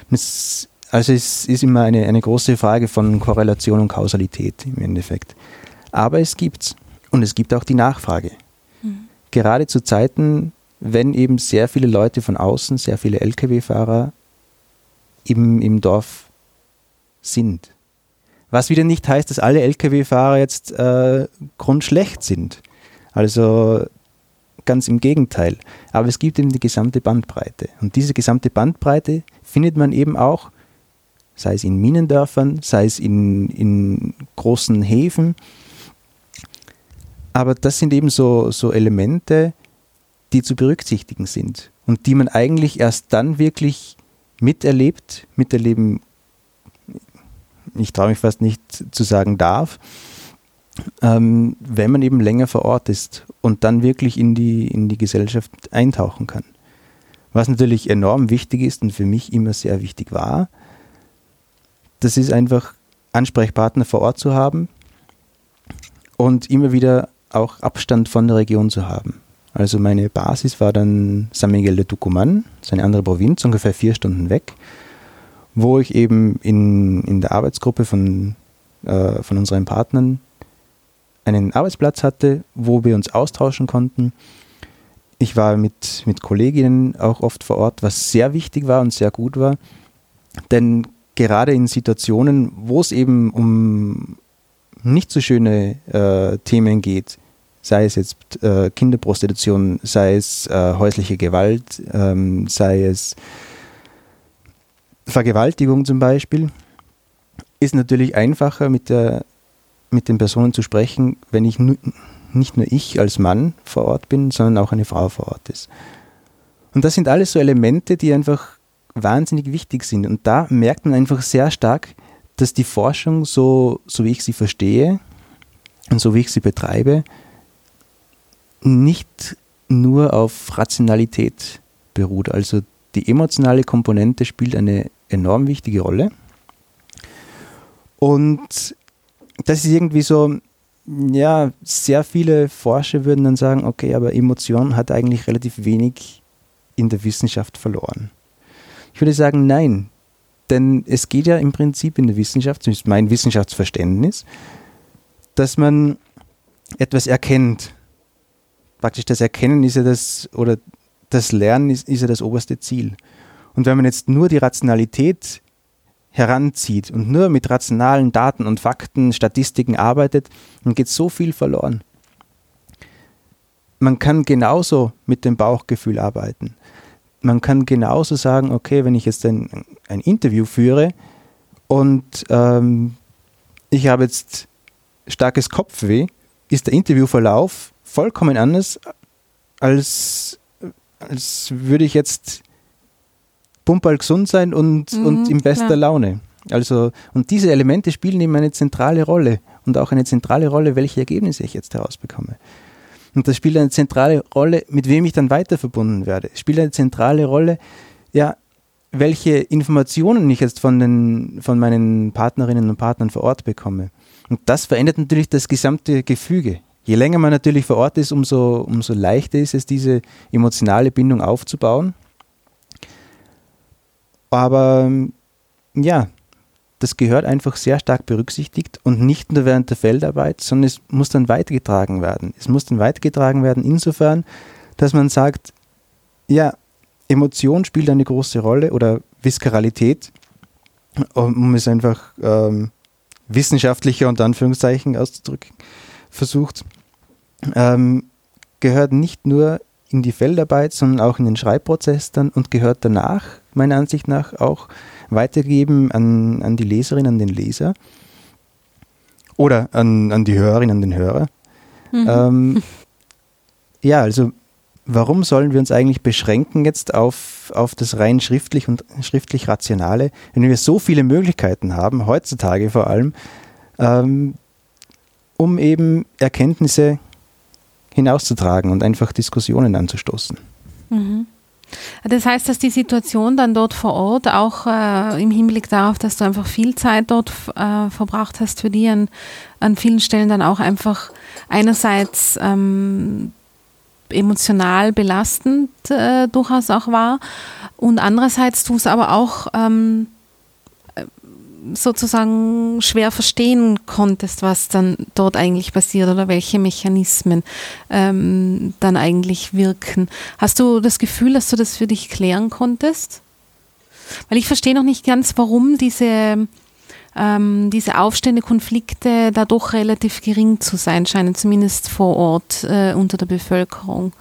Es also es ist immer eine, eine große Frage von Korrelation und Kausalität im Endeffekt. Aber es gibt's. Und es gibt auch die Nachfrage. Mhm. Gerade zu Zeiten, wenn eben sehr viele Leute von außen, sehr viele Lkw-Fahrer im, im Dorf sind. Was wieder nicht heißt, dass alle Lkw-Fahrer jetzt äh, grundschlecht sind. Also ganz im Gegenteil. Aber es gibt eben die gesamte Bandbreite. Und diese gesamte Bandbreite findet man eben auch sei es in Minendörfern, sei es in, in großen Häfen. Aber das sind eben so, so Elemente, die zu berücksichtigen sind und die man eigentlich erst dann wirklich miterlebt, miterleben, ich traue mich fast nicht zu sagen darf, ähm, wenn man eben länger vor Ort ist und dann wirklich in die, in die Gesellschaft eintauchen kann. Was natürlich enorm wichtig ist und für mich immer sehr wichtig war, das ist einfach Ansprechpartner vor Ort zu haben und immer wieder auch Abstand von der Region zu haben. Also meine Basis war dann San Miguel de Tucumán, das ist eine andere Provinz, ungefähr vier Stunden weg, wo ich eben in, in der Arbeitsgruppe von, äh, von unseren Partnern einen Arbeitsplatz hatte, wo wir uns austauschen konnten. Ich war mit, mit Kolleginnen auch oft vor Ort, was sehr wichtig war und sehr gut war, denn gerade in Situationen, wo es eben um nicht so schöne äh, Themen geht, sei es jetzt äh, Kinderprostitution, sei es äh, häusliche Gewalt, ähm, sei es Vergewaltigung zum Beispiel, ist natürlich einfacher mit, der, mit den Personen zu sprechen, wenn ich nicht nur ich als Mann vor Ort bin, sondern auch eine Frau vor Ort ist. Und das sind alles so Elemente, die einfach wahnsinnig wichtig sind. Und da merkt man einfach sehr stark, dass die Forschung, so, so wie ich sie verstehe und so wie ich sie betreibe, nicht nur auf Rationalität beruht. Also die emotionale Komponente spielt eine enorm wichtige Rolle. Und das ist irgendwie so, ja, sehr viele Forscher würden dann sagen, okay, aber Emotion hat eigentlich relativ wenig in der Wissenschaft verloren. Ich würde sagen, nein, denn es geht ja im Prinzip in der Wissenschaft, zumindest mein Wissenschaftsverständnis, dass man etwas erkennt. Praktisch das Erkennen ist ja das, oder das Lernen ist, ist ja das oberste Ziel. Und wenn man jetzt nur die Rationalität heranzieht und nur mit rationalen Daten und Fakten, Statistiken arbeitet, dann geht so viel verloren. Man kann genauso mit dem Bauchgefühl arbeiten. Man kann genauso sagen, okay, wenn ich jetzt ein, ein Interview führe und ähm, ich habe jetzt starkes Kopfweh, ist der Interviewverlauf vollkommen anders, als, als würde ich jetzt pumperl gesund sein und, mhm, und in bester klar. Laune. Also, und diese Elemente spielen eben eine zentrale Rolle und auch eine zentrale Rolle, welche Ergebnisse ich jetzt herausbekomme. Und das spielt eine zentrale Rolle, mit wem ich dann weiter verbunden werde. Es spielt eine zentrale Rolle, ja, welche Informationen ich jetzt von, den, von meinen Partnerinnen und Partnern vor Ort bekomme. Und das verändert natürlich das gesamte Gefüge. Je länger man natürlich vor Ort ist, umso, umso leichter ist es, diese emotionale Bindung aufzubauen. Aber ja, das gehört einfach sehr stark berücksichtigt und nicht nur während der Feldarbeit, sondern es muss dann weitergetragen werden. Es muss dann weitergetragen werden insofern, dass man sagt, ja, Emotion spielt eine große Rolle oder Visceralität, um es einfach ähm, wissenschaftlicher unter Anführungszeichen auszudrücken, versucht, ähm, gehört nicht nur in die Feldarbeit, sondern auch in den Schreibprozess dann und gehört danach, meiner Ansicht nach, auch weitergegeben an, an die Leserin, an den Leser oder an, an die Hörerin, an den Hörer. Mhm. Ähm, *laughs* ja, also warum sollen wir uns eigentlich beschränken jetzt auf, auf das rein schriftlich und schriftlich Rationale, wenn wir so viele Möglichkeiten haben, heutzutage vor allem, ähm, um eben Erkenntnisse hinauszutragen und einfach Diskussionen anzustoßen. Mhm. Das heißt, dass die Situation dann dort vor Ort auch äh, im Hinblick darauf, dass du einfach viel Zeit dort äh, verbracht hast, für die an, an vielen Stellen dann auch einfach einerseits ähm, emotional belastend äh, durchaus auch war und andererseits du es aber auch ähm, sozusagen schwer verstehen konntest, was dann dort eigentlich passiert oder welche Mechanismen ähm, dann eigentlich wirken. Hast du das Gefühl, dass du das für dich klären konntest? Weil ich verstehe noch nicht ganz, warum diese ähm, diese Aufstände, Konflikte da doch relativ gering zu sein scheinen, zumindest vor Ort äh, unter der Bevölkerung.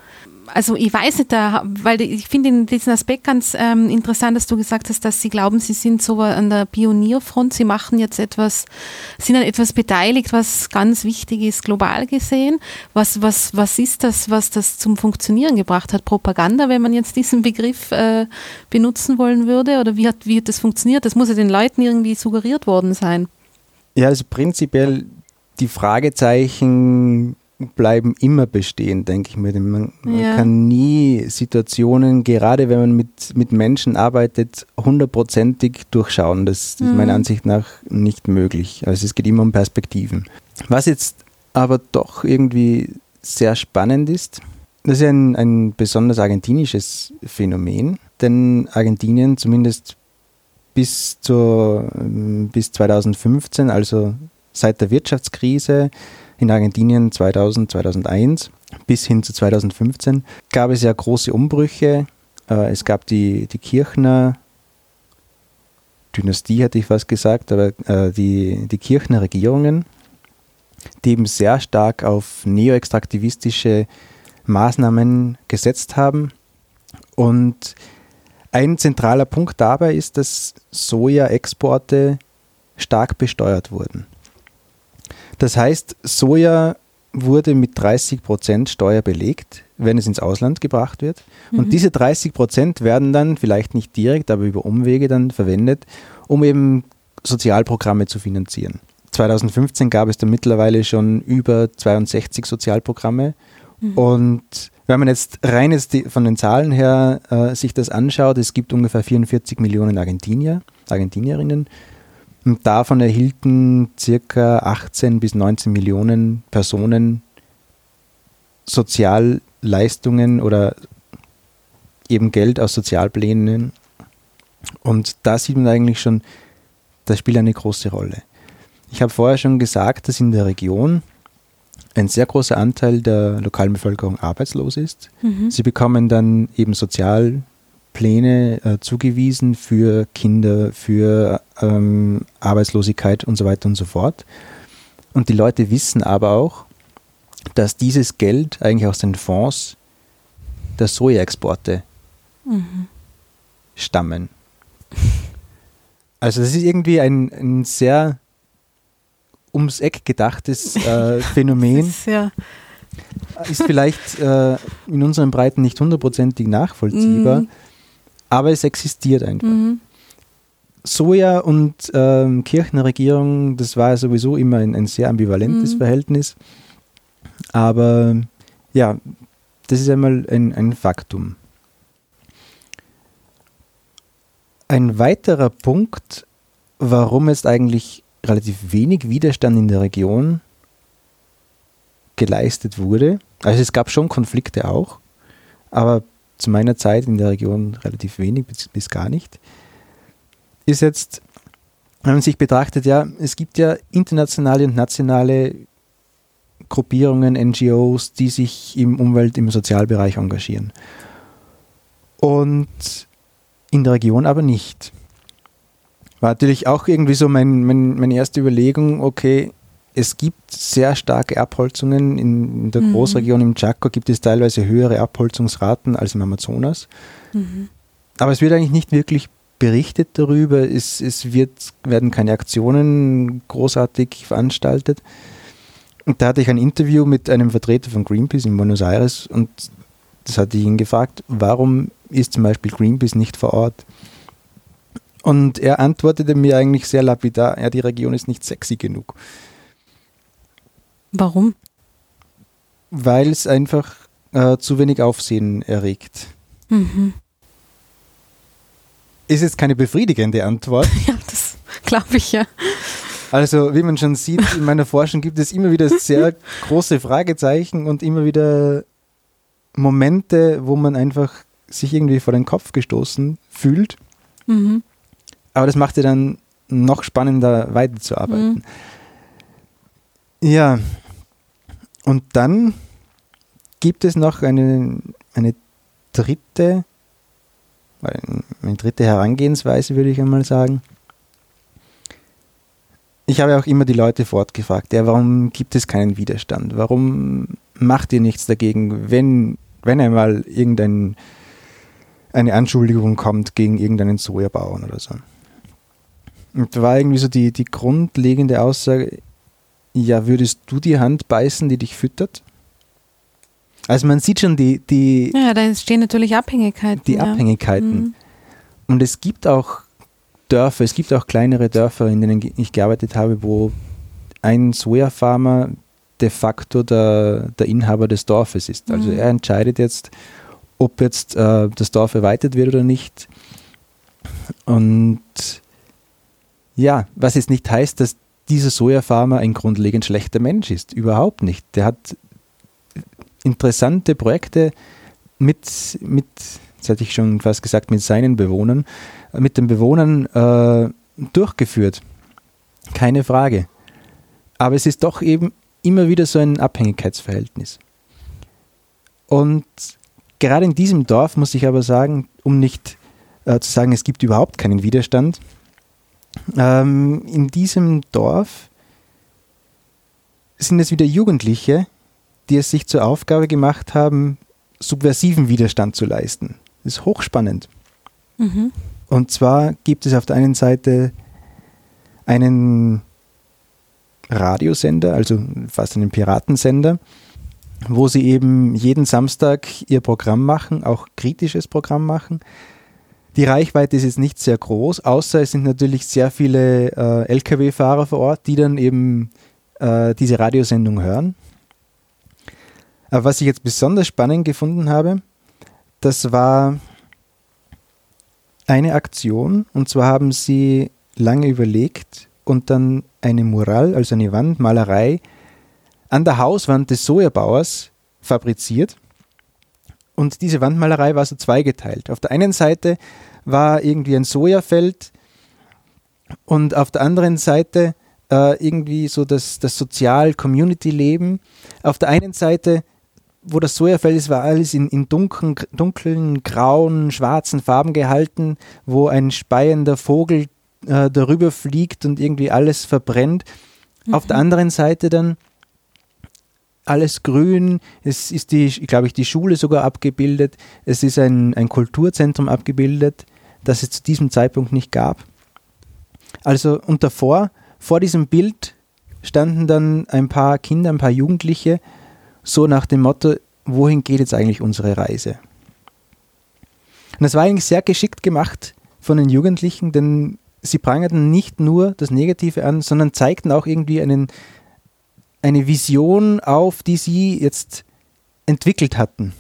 Also ich weiß nicht, da, weil ich finde diesen Aspekt ganz ähm, interessant, dass du gesagt hast, dass sie glauben, sie sind so an der Pionierfront, sie machen jetzt etwas, sind an etwas beteiligt, was ganz wichtig ist, global gesehen. Was, was, was ist das, was das zum Funktionieren gebracht hat? Propaganda, wenn man jetzt diesen Begriff äh, benutzen wollen würde? Oder wie hat, wie hat das funktioniert? Das muss ja den Leuten irgendwie suggeriert worden sein. Ja, also prinzipiell die Fragezeichen bleiben immer bestehen, denke ich mir. Man, man ja. kann nie Situationen, gerade wenn man mit, mit Menschen arbeitet, hundertprozentig durchschauen. Das, das mhm. ist meiner Ansicht nach nicht möglich. Also es geht immer um Perspektiven. Was jetzt aber doch irgendwie sehr spannend ist, das ist ein, ein besonders argentinisches Phänomen, denn Argentinien zumindest bis, zur, bis 2015, also seit der Wirtschaftskrise, in Argentinien 2000, 2001 bis hin zu 2015 gab es ja große Umbrüche. Äh, es gab die, die Kirchner Dynastie, hätte ich fast gesagt, aber äh, die, die Kirchner Regierungen. die eben sehr stark auf neoextraktivistische Maßnahmen gesetzt haben. Und ein zentraler Punkt dabei ist, dass Soja-Exporte stark besteuert wurden. Das heißt, Soja wurde mit 30 Prozent Steuer belegt, wenn es ins Ausland gebracht wird. Mhm. Und diese 30 Prozent werden dann vielleicht nicht direkt, aber über Umwege dann verwendet, um eben Sozialprogramme zu finanzieren. 2015 gab es dann mittlerweile schon über 62 Sozialprogramme. Mhm. Und wenn man jetzt rein jetzt die, von den Zahlen her äh, sich das anschaut, es gibt ungefähr 44 Millionen Argentinier, Argentinierinnen. Und davon erhielten circa 18 bis 19 Millionen Personen Sozialleistungen oder eben Geld aus Sozialplänen. Und da sieht man eigentlich schon, das spielt eine große Rolle. Ich habe vorher schon gesagt, dass in der Region ein sehr großer Anteil der lokalen Bevölkerung arbeitslos ist. Mhm. Sie bekommen dann eben Sozialpläne äh, zugewiesen für Kinder, für ähm, Arbeitslosigkeit und so weiter und so fort. Und die Leute wissen aber auch, dass dieses Geld eigentlich aus den Fonds der Sojaexporte mhm. stammen. Also das ist irgendwie ein, ein sehr ums Eck gedachtes äh, *laughs* Phänomen. ist, ja. ist vielleicht äh, in unseren Breiten nicht hundertprozentig nachvollziehbar, mhm. Aber es existiert einfach. Mhm. Soja und ähm, Kirchenregierung, das war sowieso immer ein, ein sehr ambivalentes mhm. Verhältnis. Aber ja, das ist einmal ein, ein Faktum. Ein weiterer Punkt, warum es eigentlich relativ wenig Widerstand in der Region geleistet wurde. Also es gab schon Konflikte auch, aber zu meiner Zeit in der Region relativ wenig bis, bis gar nicht. Ist jetzt, wenn man sich betrachtet, ja, es gibt ja internationale und nationale Gruppierungen, NGOs, die sich im Umwelt-, im Sozialbereich engagieren. Und in der Region aber nicht. War natürlich auch irgendwie so mein, mein, meine erste Überlegung, okay, es gibt sehr starke Abholzungen. In, der mhm. Großregion im Chaco gibt es teilweise höhere Abholzungsraten als im Amazonas. Mhm. Aber es wird eigentlich nicht wirklich berichtet darüber. Es, es wird, werden keine Aktionen großartig veranstaltet. Und da hatte ich ein Interview mit einem Vertreter von Greenpeace in Buenos Aires und das hatte ich ihn gefragt, warum ist zum Beispiel Greenpeace nicht vor Ort? Und er antwortete mir eigentlich sehr lapidar, ja, die Region ist nicht sexy genug. Warum? Weil es einfach äh, zu wenig Aufsehen erregt. Mhm. Ist jetzt keine befriedigende Antwort. *laughs* Ja, das glaube ich ja. Also, wie man schon sieht, in meiner Forschung gibt es immer wieder sehr große Fragezeichen und immer wieder Momente, wo man einfach sich irgendwie vor den Kopf gestoßen fühlt. Mhm. Aber das macht ja dann noch spannender weiterzuarbeiten. Mhm. Ja, und dann gibt es noch eine, eine dritte, eine dritte Herangehensweise, würde ich einmal sagen. Ich habe auch immer die Leute fortgefragt, ja, warum gibt es keinen Widerstand? Warum macht ihr nichts dagegen, wenn, wenn einmal irgendeine Anschuldigung kommt gegen irgendeinen Sojabauern oder so? Und da war irgendwie so die, die grundlegende Aussage, ja, würdest du die Hand beißen, die dich füttert? Also man sieht schon die, die Ja, da entstehen natürlich Abhängigkeiten. Die ja. Abhängigkeiten. Mhm. Und es gibt auch Dörfer, es gibt auch kleinere Dörfer, in denen ich gearbeitet habe, wo ein Sojafarmer de facto der, der Inhaber des Dorfes ist. Also mhm. er entscheidet jetzt, ob jetzt äh, das Dorf erweitert wird oder nicht. Und ja, was jetzt nicht heißt, dass dieser Sojafarmer ein grundlegend schlechter Mensch ist. Überhaupt nicht. Der hat interessante Projekte mit, mit jetzt hatte ich schon fast gesagt, mit seinen Bewohnern, mit den Bewohnern äh, durchgeführt. Keine Frage. Aber es ist doch eben immer wieder so ein Abhängigkeitsverhältnis. Und gerade in diesem Dorf muss ich aber sagen, um nicht äh, zu sagen, es gibt überhaupt keinen Widerstand, ähm, in diesem Dorf sind es wieder Jugendliche, die es sich zur Aufgabe gemacht haben, subversiven Widerstand zu leisten. Das ist hochspannend. Mhm. Und zwar gibt es auf der einen Seite einen Radiosender, also fast einen Piratensender, wo sie eben jeden Samstag ihr Programm machen, auch kritisches Programm machen. Die Reichweite ist jetzt nicht sehr groß, außer es sind natürlich sehr viele äh, Lkw-Fahrer vor Ort, die dann eben äh, diese Radiosendung hören. Aber was ich jetzt besonders spannend gefunden habe, das war eine Aktion und zwar haben sie lange überlegt und dann eine Mural, also eine Wandmalerei, an der Hauswand des Sojabauers fabriziert. Und diese Wandmalerei war so zweigeteilt. Auf der einen Seite war irgendwie ein Sojafeld und auf der anderen Seite äh, irgendwie so das, das Sozial-Community-Leben. Auf der einen Seite, wo das Sojafeld ist, war alles in, in dunklen, dunklen, grauen, schwarzen Farben gehalten, wo ein speiender Vogel äh, darüber fliegt und irgendwie alles verbrennt. Mhm. Auf der mhm. anderen Seite dann alles grün, es ist die, glaube ich, die Schule sogar abgebildet, es ist ein, ein Kulturzentrum abgebildet, das es zu diesem Zeitpunkt nicht gab. Also und davor, vor diesem Bild standen dann ein paar Kinder, ein paar Jugendliche, so nach dem Motto, wohin geht jetzt eigentlich unsere Reise? Und das war eigentlich sehr geschickt gemacht von den Jugendlichen, denn sie prangerten nicht nur das Negative an, sondern zeigten auch irgendwie einen, eine Vision auf, die sie jetzt entwickelt hatten.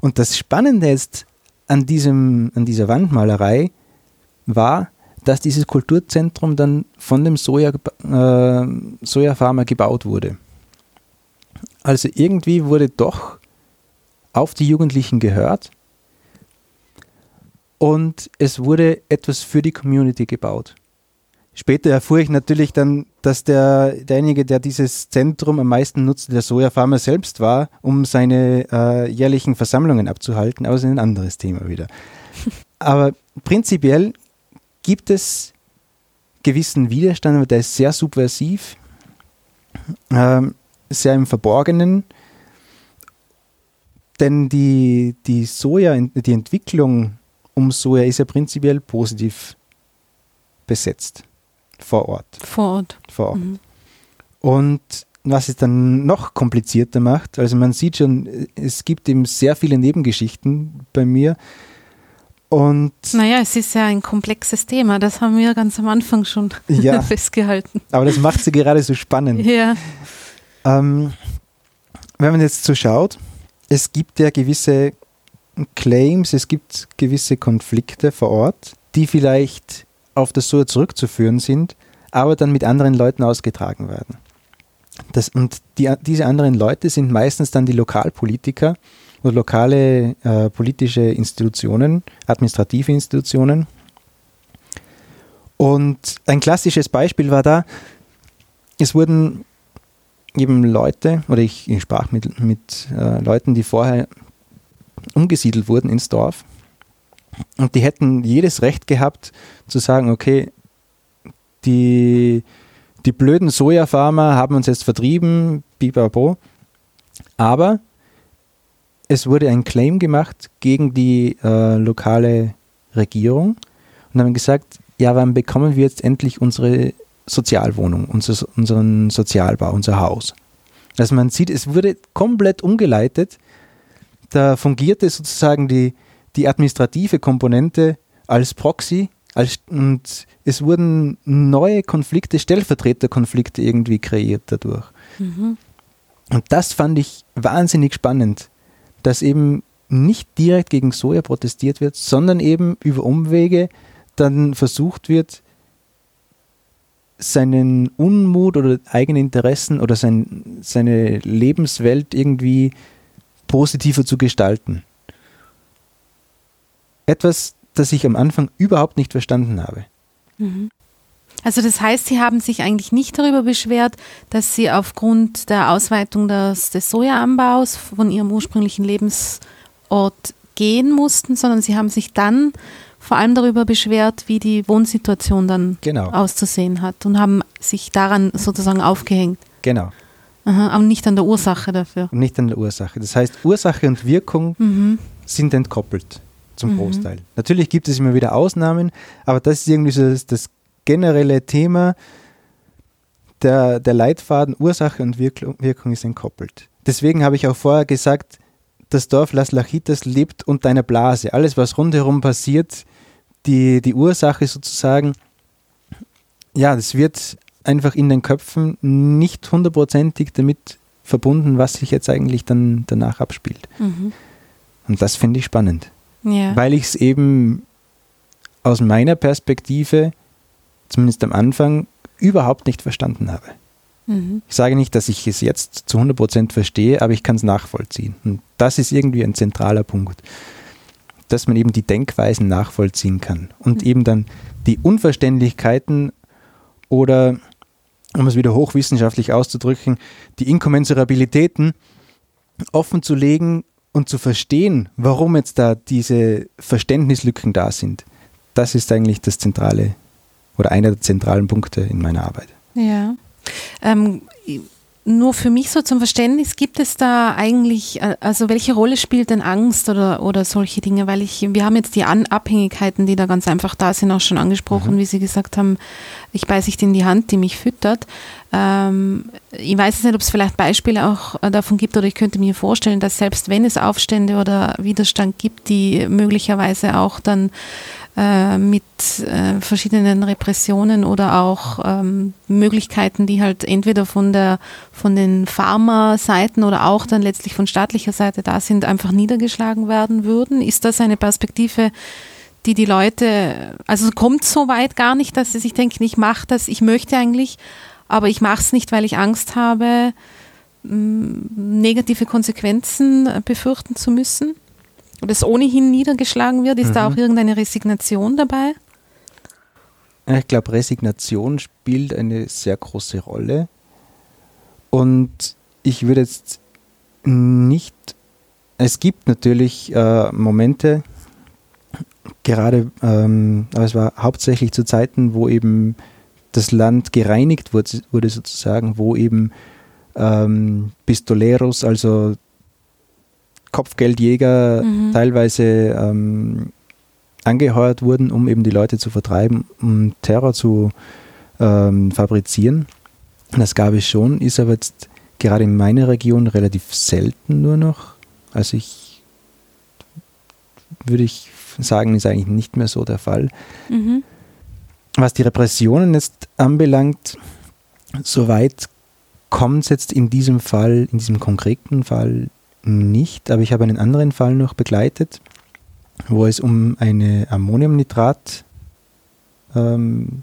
Und das Spannende ist an, diesem, an dieser Wandmalerei war, dass dieses Kulturzentrum dann von dem Soja, äh, Sojafarmer gebaut wurde. Also irgendwie wurde doch auf die Jugendlichen gehört und es wurde etwas für die Community gebaut. Später erfuhr ich natürlich dann, dass der, derjenige, der dieses Zentrum am meisten nutzte, der Sojafarmer selbst war, um seine äh, jährlichen Versammlungen abzuhalten, aber das ist ein anderes Thema wieder. *laughs* Aber prinzipiell gibt es gewissen Widerstand, aber der ist sehr subversiv, äh, sehr im Verborgenen, denn die, die Soja, die Entwicklung um Soja ist ja prinzipiell positiv besetzt. Vor Ort. Vor Ort. Vor Ort. Mhm. Und was es dann noch komplizierter macht, also man sieht schon, es gibt eben sehr viele Nebengeschichten bei mir. Und naja, es ist ja ein komplexes Thema, das haben wir ganz am Anfang schon *laughs* ja, *laughs* festgehalten. Aber das macht sie gerade so spannend. Ja. Ähm, wenn man jetzt so schaut, es gibt ja gewisse Claims, es gibt gewisse Konflikte vor Ort, die vielleicht auf das Soja zurückzuführen sind, aber dann mit anderen Leuten ausgetragen werden. Das, und die, diese anderen Leute sind meistens dann die Lokalpolitiker oder lokale äh, politische Institutionen, administrative Institutionen. Und ein klassisches Beispiel war da, es wurden eben Leute, oder ich, ich sprach mit, mit äh, Leuten, die vorher umgesiedelt wurden ins Dorf. Und die hätten jedes Recht gehabt zu sagen, okay, die, die blöden Sojafarmer haben uns jetzt vertrieben, bibabo. Aber es wurde ein Claim gemacht gegen die äh, lokale Regierung und haben gesagt, ja, wann bekommen wir jetzt endlich unsere Sozialwohnung, unser, unseren Sozialbau, unser Haus? Also man sieht, es wurde komplett umgeleitet da fungierte sozusagen die, die administrative Komponente als Proxy als, und es wurden neue Konflikte, Stellvertreterkonflikte irgendwie kreiert dadurch. Mhm. Und das fand ich wahnsinnig spannend, dass eben nicht direkt gegen Soja protestiert wird, sondern eben über Umwege dann versucht wird, seinen Unmut oder eigene Interessen oder sein, seine Lebenswelt irgendwie positiver zu gestalten. Etwas, das ich am Anfang überhaupt nicht verstanden habe. Mhm. Also das heißt, Sie haben sich eigentlich nicht darüber beschwert, dass Sie aufgrund der Ausweitung des, des Sojaanbaus von Ihrem ursprünglichen Lebensort gehen mussten, sondern Sie haben sich dann vor allem darüber beschwert, wie die Wohnsituation dann Genau. auszusehen hat und haben sich daran sozusagen aufgehängt. Genau. Aha, aber nicht an der Ursache dafür. Nicht an der Ursache. Das heißt, Ursache und Wirkung Mhm. sind entkoppelt zum Mhm. Großteil. Natürlich gibt es immer wieder Ausnahmen, aber das ist irgendwie so das, das generelle Thema. Der, der Leitfaden Ursache und Wirkung, Wirkung ist entkoppelt. Deswegen habe ich auch vorher gesagt, das Dorf Las Lachitas lebt unter einer Blase. Alles, was rundherum passiert, die, die Ursache sozusagen, ja, das wird einfach in den Köpfen nicht hundertprozentig damit verbunden, was sich jetzt eigentlich dann danach abspielt. Mhm. Und das finde ich spannend, Ja. weil ich es eben aus meiner Perspektive, zumindest am Anfang, überhaupt nicht verstanden habe. Mhm. Ich sage nicht, dass ich es jetzt zu 100% verstehe, aber ich kann es nachvollziehen. Und das ist irgendwie ein zentraler Punkt, dass man eben die Denkweisen nachvollziehen kann und eben dann die Unverständlichkeiten oder, um es wieder hochwissenschaftlich auszudrücken, die Inkommensurabilitäten offen zu legen und zu verstehen, warum jetzt da diese Verständnislücken da sind. Das ist eigentlich das zentrale oder einer der zentralen Punkte in meiner Arbeit. Ja. Ähm, nur für mich so zum Verständnis, gibt es da eigentlich, äh, also welche Rolle spielt denn Angst oder, oder solche Dinge? Weil ich, wir haben jetzt die An Abhängigkeiten, die da ganz einfach da sind, auch schon angesprochen, wie Sie gesagt haben, ich beiße nicht in die Hand, die mich füttert. Ähm, ich weiß jetzt nicht, ob es vielleicht Beispiele auch äh, davon gibt oder ich könnte mir vorstellen, dass selbst wenn es Aufstände oder Widerstand gibt, die möglicherweise auch dann äh, mit äh, verschiedenen Repressionen oder auch ähm, Möglichkeiten, die halt entweder von der von den Pharma-Seiten oder auch dann letztlich von staatlicher Seite da sind, einfach niedergeschlagen werden würden. Ist das eine Perspektive, die die Leute, also kommt so weit gar nicht, dass sie sich denken, ich mache das, ich möchte eigentlich, aber ich mache es nicht, weil ich Angst habe, negative Konsequenzen äh, befürchten zu müssen? Es ohnehin niedergeschlagen wird, ist da Mhm. auch irgendeine Resignation dabei? Ich glaube, Resignation spielt eine sehr große Rolle. Und ich würde jetzt nicht. Es gibt natürlich äh, Momente, gerade, ähm, aber es war hauptsächlich zu Zeiten, wo eben das Land gereinigt wurde, wurde sozusagen, wo eben ähm, Pistoleros, also Kopfgeldjäger, Mhm. teilweise ähm, angeheuert wurden, um eben die Leute zu vertreiben, um Terror zu ähm, fabrizieren. Das gab es schon, ist aber jetzt gerade in meiner Region relativ selten nur noch. Also ich würde ich sagen, ist eigentlich nicht mehr so der Fall. Mhm. Was die Repressionen jetzt anbelangt, soweit kommt es jetzt in diesem Fall, in diesem konkreten Fall nicht, aber ich habe einen anderen Fall noch begleitet, wo es um eine Ammoniumnitrat ähm,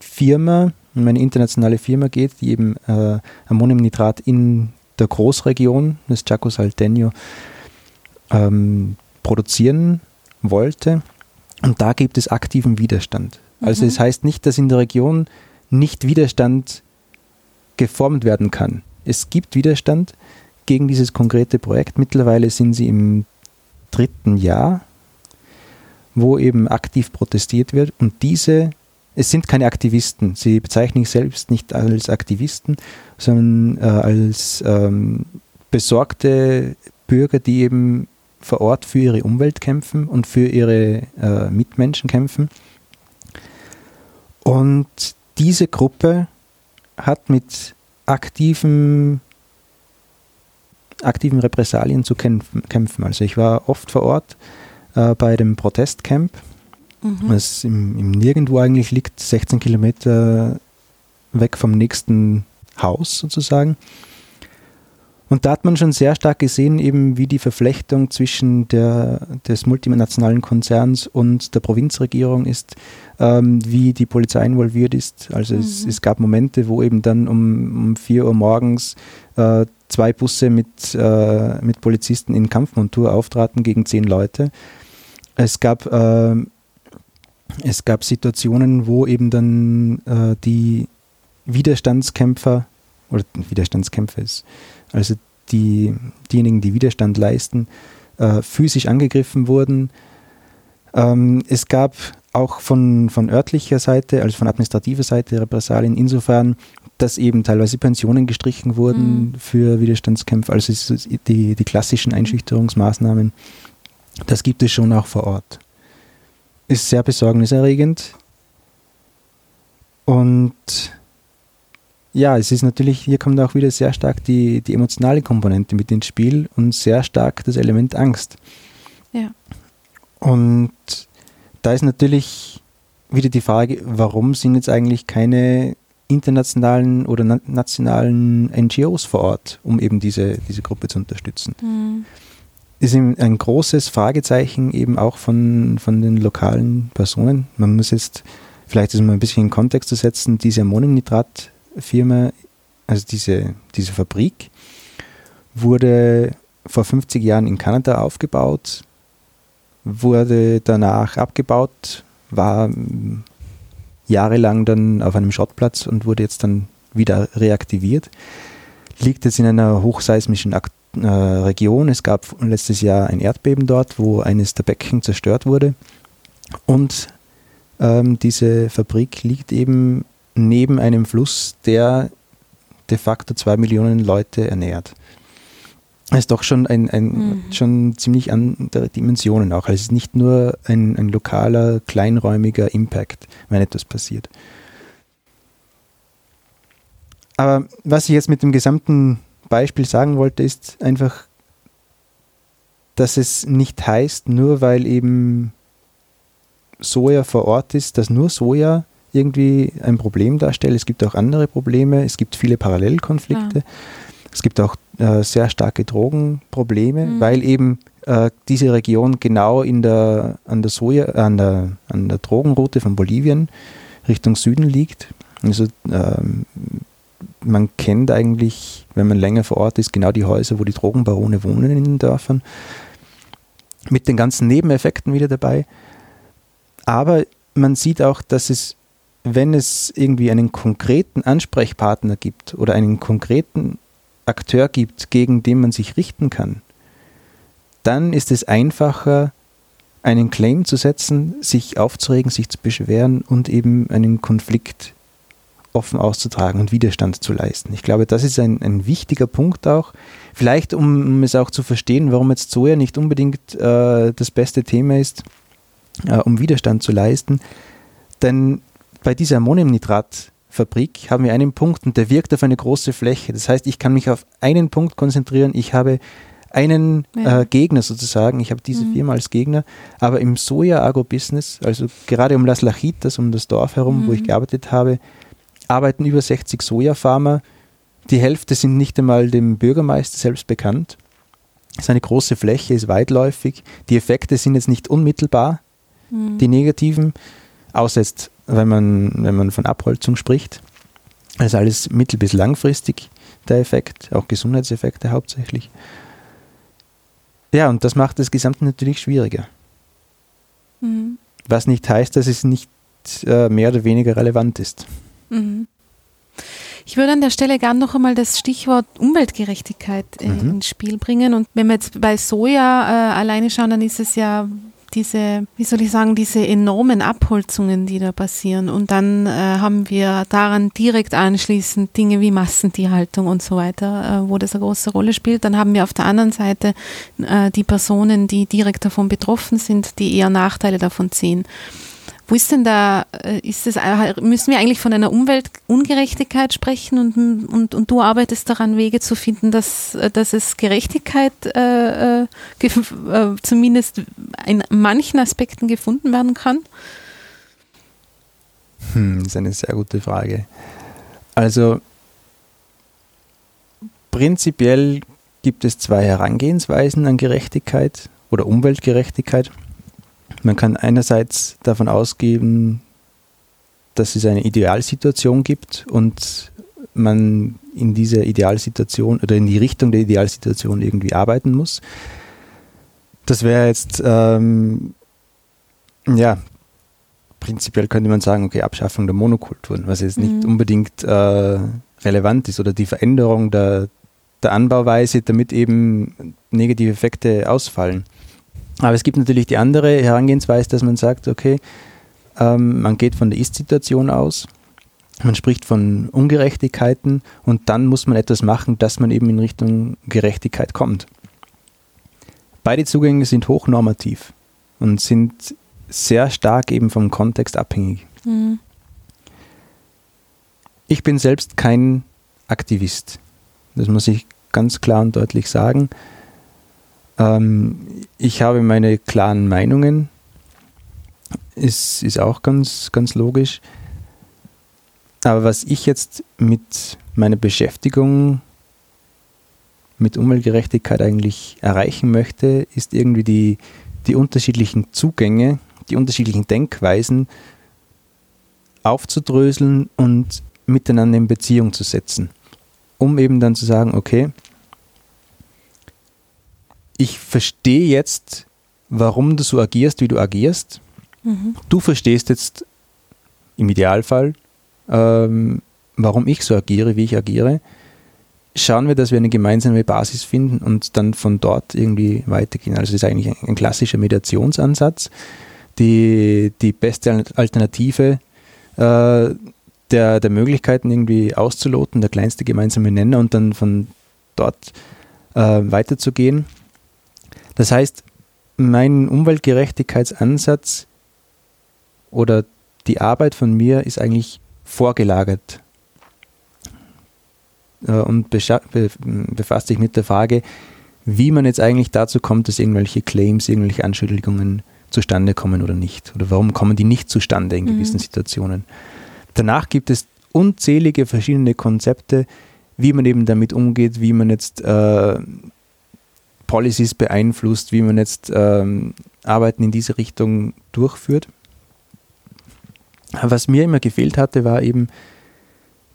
Firma, um eine internationale Firma geht, die eben äh, Ammoniumnitrat in der Großregion des Chaco Salteño ähm, produzieren wollte. Und da gibt es aktiven Widerstand. Also Mhm. es heißt nicht, dass in der Region nicht Widerstand geformt werden kann. Es gibt Widerstand gegen dieses konkrete Projekt. Mittlerweile sind sie im dritten Jahr, wo eben aktiv protestiert wird. Und diese, es sind keine Aktivisten. Sie bezeichnen sich selbst nicht als Aktivisten, sondern äh, als ähm, besorgte Bürger, die eben vor Ort für ihre Umwelt kämpfen und für ihre äh, Mitmenschen kämpfen. Und diese Gruppe hat mit aktiven, aktiven Repressalien zu kämpfen. Also ich war oft vor Ort äh, bei dem Protestcamp, Mhm. das im, im Nirgendwo eigentlich liegt, 16 Kilometer weg vom nächsten Haus sozusagen. Und da hat man schon sehr stark gesehen, eben wie die Verflechtung zwischen der, des multinationalen Konzerns und der Provinzregierung ist, ähm, wie die Polizei involviert ist. Also es, Mhm. es gab Momente, wo eben dann um, um 4 Uhr morgens äh, zwei Busse mit, äh, mit Polizisten in Kampfmontur auftraten gegen zehn Leute. Es gab, ähm, es gab Situationen, wo eben dann äh, die Widerstandskämpfer oder Widerstandskämpfer ist, also die, diejenigen, die Widerstand leisten, äh, physisch angegriffen wurden. Ähm, es gab auch von, von örtlicher Seite, also von administrativer Seite Repressalien insofern, dass eben teilweise Pensionen gestrichen wurden mhm. für Widerstandskämpfer, also die, die klassischen Einschüchterungsmaßnahmen. Das gibt es schon auch vor Ort. Ist sehr besorgniserregend. Und ja, es ist natürlich, hier kommt auch wieder sehr stark die, die emotionale Komponente mit ins Spiel und sehr stark das Element Angst. Ja. Und da ist natürlich wieder die Frage, warum sind jetzt eigentlich keine internationalen oder na nationalen NGOs vor Ort, um eben diese, diese Gruppe zu unterstützen? Mhm. Ist ein großes Fragezeichen eben auch von, von den lokalen Personen. Man muss jetzt, vielleicht ist mal ein bisschen in Kontext zu setzen, diese Ammoniumnitrat-Firma, also diese, diese Fabrik, wurde vor 50 Jahren in Kanada aufgebaut, wurde danach abgebaut, war jahrelang dann auf einem Schrottplatz und wurde jetzt dann wieder reaktiviert. Liegt jetzt in einer hochseismischen Ak äh, Region. Es gab letztes Jahr ein Erdbeben dort, wo eines der Becken zerstört wurde. Und ähm, diese Fabrik liegt eben neben einem Fluss, der de facto zwei Millionen Leute ernährt ist doch schon ein, ein mhm. schon ziemlich andere Dimensionen auch. Also es ist nicht nur ein, ein lokaler, kleinräumiger Impact, wenn etwas passiert. Aber was ich jetzt mit dem gesamten Beispiel sagen wollte, ist einfach, dass es nicht heißt, nur weil eben Soja vor Ort ist, dass nur Soja irgendwie ein Problem darstellt. Es gibt auch andere Probleme, es gibt viele Parallelkonflikte. Ja. Es gibt auch äh, sehr starke Drogenprobleme, mhm. weil eben äh, diese Region genau in der, an, der Soja, an, der, an der Drogenroute von Bolivien Richtung Süden liegt. Also ähm, man kennt eigentlich, wenn man länger vor Ort ist, genau die Häuser, wo die Drogenbarone wohnen in den Dörfern. Mit den ganzen Nebeneffekten wieder dabei. Aber man sieht auch, dass es, wenn es irgendwie einen konkreten Ansprechpartner gibt oder einen konkreten Akteur gibt, gegen den man sich richten kann, dann ist es einfacher, einen Claim zu setzen, sich aufzuregen, sich zu beschweren und eben einen Konflikt offen auszutragen und Widerstand zu leisten. Ich glaube, das ist ein, ein wichtiger Punkt auch. Vielleicht, um, es auch zu verstehen, warum jetzt Soja nicht unbedingt äh, das beste Thema ist, äh, um Widerstand zu leisten. Denn bei dieser Ammoniumnitrat Fabrik haben wir einen Punkt und der wirkt auf eine große Fläche. Das heißt, ich kann mich auf einen Punkt konzentrieren. Ich habe einen ja. äh, Gegner sozusagen. Ich habe diese mhm. Firma als Gegner. Aber im Soja-Agro-Business, also gerade um Las Lachitas, um das Dorf herum, mhm. wo ich mhm. gearbeitet habe, arbeiten über 60 Sojafarmer. Die Hälfte sind nicht einmal dem Bürgermeister selbst bekannt. Es ist eine große Fläche, ist weitläufig. Die Effekte sind jetzt nicht unmittelbar, mhm. die negativen, außer jetzt wenn man, wenn man von Abholzung spricht. Also alles mittel- bis langfristig der Effekt, auch Gesundheitseffekte hauptsächlich. Ja, und das macht das Gesamte natürlich schwieriger. Mhm. Was nicht heißt, dass es nicht äh, mehr oder weniger relevant ist. Mhm. Ich würde an der Stelle gerne noch einmal das Stichwort Umweltgerechtigkeit äh, mhm. ins Spiel bringen. Und wenn wir jetzt bei Soja äh, alleine schauen, dann ist es ja diese, wie soll ich sagen, diese enormen Abholzungen, die da passieren. Und dann äh, haben wir daran direkt anschließend Dinge wie Massentierhaltung und so weiter, äh, wo das eine große Rolle spielt. Dann haben wir auf der anderen Seite äh, die Personen, die direkt davon betroffen sind, die eher Nachteile davon ziehen. Wo ist denn da, äh, ist das, müssen wir eigentlich von einer Umweltungerechtigkeit sprechen und, und, und du arbeitest daran, Wege zu finden, dass, äh, dass es Gerechtigkeit äh, äh, zumindest in manchen Aspekten gefunden werden kann? Hm, das ist eine sehr gute Frage. Also prinzipiell gibt es zwei Herangehensweisen an Gerechtigkeit oder Umweltgerechtigkeit. Man kann einerseits davon ausgehen, dass es eine Idealsituation gibt und man in dieser Idealsituation oder in die Richtung der Idealsituation irgendwie arbeiten muss. Das wäre jetzt, ähm, ja, prinzipiell könnte man sagen, okay, Abschaffung der Monokulturen, was jetzt nicht mhm. unbedingt äh, relevant ist oder die Veränderung der, der Anbauweise, damit eben negative Effekte ausfallen. Aber es gibt natürlich die andere Herangehensweise, dass man sagt, okay, ähm, man geht von der Ist-Situation aus, man spricht von Ungerechtigkeiten und dann muss man etwas machen, dass man eben in Richtung Gerechtigkeit kommt. Beide Zugänge sind hochnormativ und sind sehr stark eben vom Kontext abhängig. Mhm. Ich bin selbst kein Aktivist. Das muss ich ganz klar und deutlich sagen. Ähm, ich habe meine klaren Meinungen. Ist, ist auch ganz, ganz logisch. Aber was ich jetzt mit meiner Beschäftigung mit Umweltgerechtigkeit eigentlich erreichen möchte, ist irgendwie die, die unterschiedlichen Zugänge, die unterschiedlichen Denkweisen aufzudröseln und miteinander in Beziehung zu setzen, um eben dann zu sagen, okay, ich verstehe jetzt, warum du so agierst, wie du agierst. Mhm. Du verstehst jetzt im Idealfall, ähm, warum ich so agiere, wie ich agiere. Schauen wir, dass wir eine gemeinsame Basis finden und dann von dort irgendwie weitergehen. Also das ist eigentlich ein, ein klassischer Mediationsansatz. Die, die beste Alternative äh, der, der Möglichkeiten irgendwie auszuloten, der kleinste gemeinsame Nenner und dann von dort äh, weiterzugehen. Das heißt, mein Umweltgerechtigkeitsansatz oder die Arbeit von mir ist eigentlich vorgelagert äh, und befasst sich mit der Frage, wie man jetzt eigentlich dazu kommt, dass irgendwelche Claims, irgendwelche Anschuldigungen zustande kommen oder nicht. Oder warum kommen die nicht zustande in gewissen mhm. Situationen. Danach gibt es unzählige verschiedene Konzepte, wie man eben damit umgeht, wie man jetzt äh, Policies beeinflusst, wie man jetzt ähm, Arbeiten in diese Richtung durchführt. Was mir immer gefehlt hatte, war eben,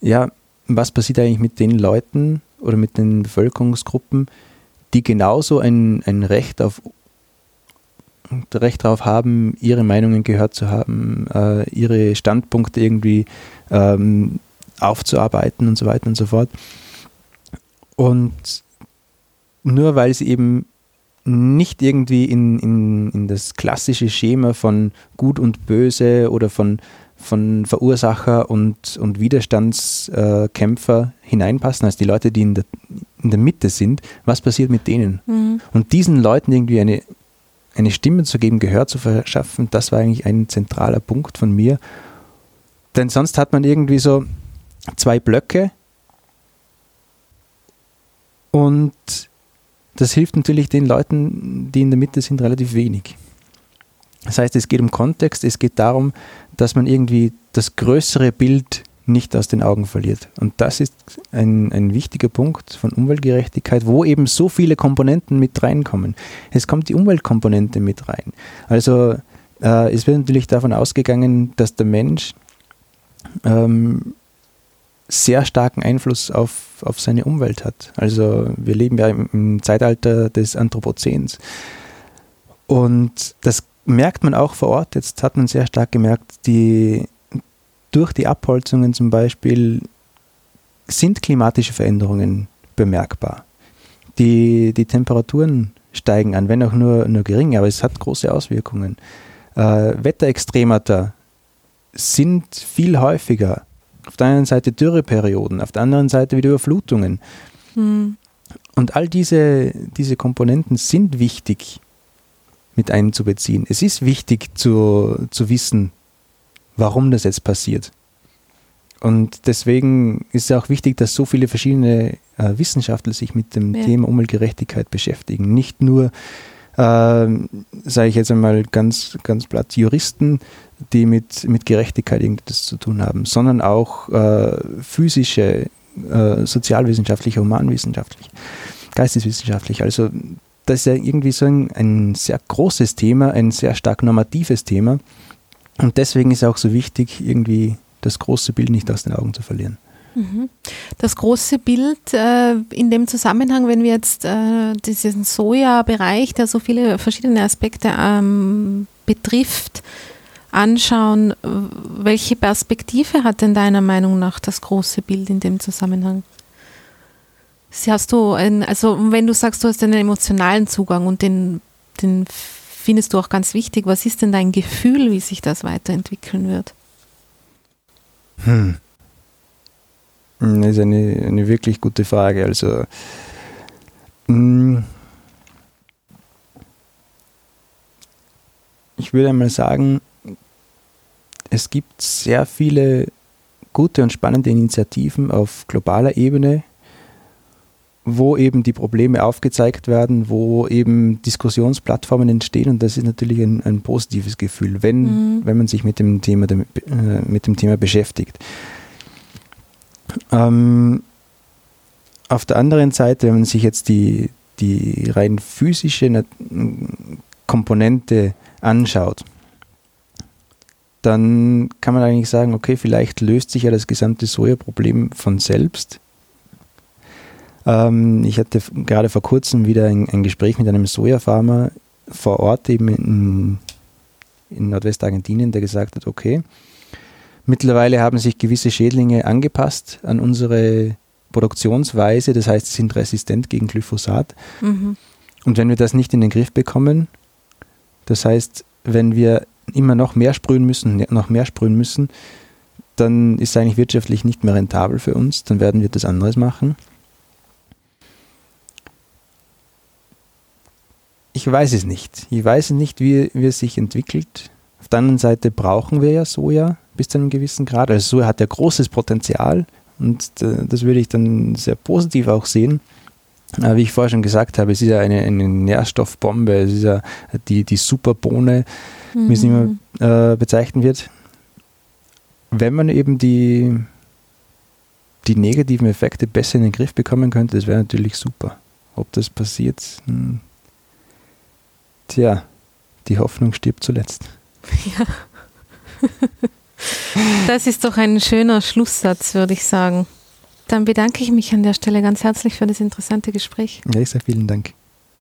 ja, was passiert eigentlich mit den Leuten oder mit den Bevölkerungsgruppen, die genauso ein, ein Recht auf Recht darauf haben, ihre Meinungen gehört zu haben, äh, ihre Standpunkte irgendwie ähm, aufzuarbeiten und so weiter und so fort. Und nur weil sie eben nicht irgendwie in, in, in das klassische Schema von Gut und Böse oder von, von Verursacher und, und Widerstandskämpfer hineinpassen, als die Leute, die in der, in der Mitte sind, was passiert mit denen? Mhm. Und diesen Leuten irgendwie eine, eine Stimme zu geben, Gehör zu verschaffen, das war eigentlich ein zentraler Punkt von mir. Denn sonst hat man irgendwie so zwei Blöcke und das hilft natürlich den Leuten, die in der Mitte sind, relativ wenig. Das heißt, es geht um Kontext, es geht darum, dass man irgendwie das größere Bild nicht aus den Augen verliert. Und das ist ein, ein wichtiger Punkt von Umweltgerechtigkeit, wo eben so viele Komponenten mit reinkommen. Es kommt die Umweltkomponente mit rein. Also äh, es wird natürlich davon ausgegangen, dass der Mensch ähm, sehr starken Einfluss auf, auf seine Umwelt hat. Also wir leben ja im, im Zeitalter des Anthropozäns. Und das merkt man auch vor Ort. Jetzt hat man sehr stark gemerkt, die, durch die Abholzungen zum Beispiel sind klimatische Veränderungen bemerkbar. Die, die Temperaturen steigen an, wenn auch nur, nur gering, aber es hat große Auswirkungen. Äh, Wetterextremata sind viel häufiger auf der einen Seite Dürreperioden, auf der anderen Seite wieder Überflutungen. Mhm. Und all diese, diese Komponenten sind wichtig mit einzubeziehen. Es ist wichtig zu, zu wissen, warum das jetzt passiert. Und deswegen ist es auch wichtig, dass so viele verschiedene äh, Wissenschaftler sich mit dem ja. Thema Umweltgerechtigkeit beschäftigen. Nicht nur, sage ich jetzt einmal ganz, ganz platt, Juristen, die mit, mit Gerechtigkeit irgendetwas zu tun haben, sondern auch äh, physische, äh, sozialwissenschaftliche, humanwissenschaftliche, geisteswissenschaftliche. Also das ist ja irgendwie so ein, ein sehr großes Thema, ein sehr stark normatives Thema. Und deswegen ist auch so wichtig, irgendwie das große Bild nicht aus den Augen zu verlieren. Das große Bild äh, in dem Zusammenhang, wenn wir jetzt äh, diesen Soja-Bereich, der so viele verschiedene Aspekte ähm, betrifft, anschauen, welche Perspektive hat denn deiner Meinung nach das große Bild in dem Zusammenhang? Hast du ein, also wenn du sagst, du hast einen emotionalen Zugang und den, den findest du auch ganz wichtig. Was ist denn dein Gefühl, wie sich das weiterentwickeln wird? Hm. Das ist eine, eine wirklich gute Frage. Also, mh, hm. ich würde einmal sagen, es gibt sehr viele gute und spannende Initiativen auf globaler Ebene, wo eben die Probleme aufgezeigt werden, wo eben Diskussionsplattformen entstehen und das ist natürlich ein, ein positives Gefühl, wenn, mhm. wenn man sich mit dem Thema, äh, mit dem Thema beschäftigt. Ähm, auf der anderen Seite, wenn man sich jetzt die, die rein physische Komponente anschaut, dann kann man eigentlich sagen, okay, vielleicht löst sich ja das gesamte Sojaproblem von selbst. Ähm, ich hatte gerade vor kurzem wieder ein, ein Gespräch mit einem Sojafarmer vor Ort eben in, in Nordwestargentinien, der gesagt hat, okay, mittlerweile haben sich gewisse Schädlinge angepasst an unsere Produktionsweise, das heißt, sie sind resistent gegen Glyphosat. Mhm. Und wenn wir das nicht in den Griff bekommen, das heißt, wenn wir immer noch mehr sprühen müssen, noch mehr sprühen müssen, dann ist es eigentlich wirtschaftlich nicht mehr rentabel für uns, dann werden wir das anderes machen. Ich weiß es nicht. Ich weiß nicht, wie, wie es sich entwickelt. Auf der anderen Seite brauchen wir ja Soja bis zu einem gewissen Grad. Also Soja hat ja großes Potenzial und äh, das würde ich dann sehr positiv auch sehen. Aber wie ich vorher schon gesagt habe, es ist ja eine, eine Nährstoffbombe, es ist ja die, die Superbohne, mhm. wie es immer äh, bezeichnet wird. Wenn man eben die, die negativen Effekte besser in den Griff bekommen könnte, das wäre natürlich super. Ob das passiert, hm. tja, die Hoffnung stirbt zuletzt. *laughs* Ja. Das ist doch ein schöner Schlusssatz, würde ich sagen. Dann bedanke ich mich an der Stelle ganz herzlich für das interessante Gespräch. Ja, ich sage vielen Dank.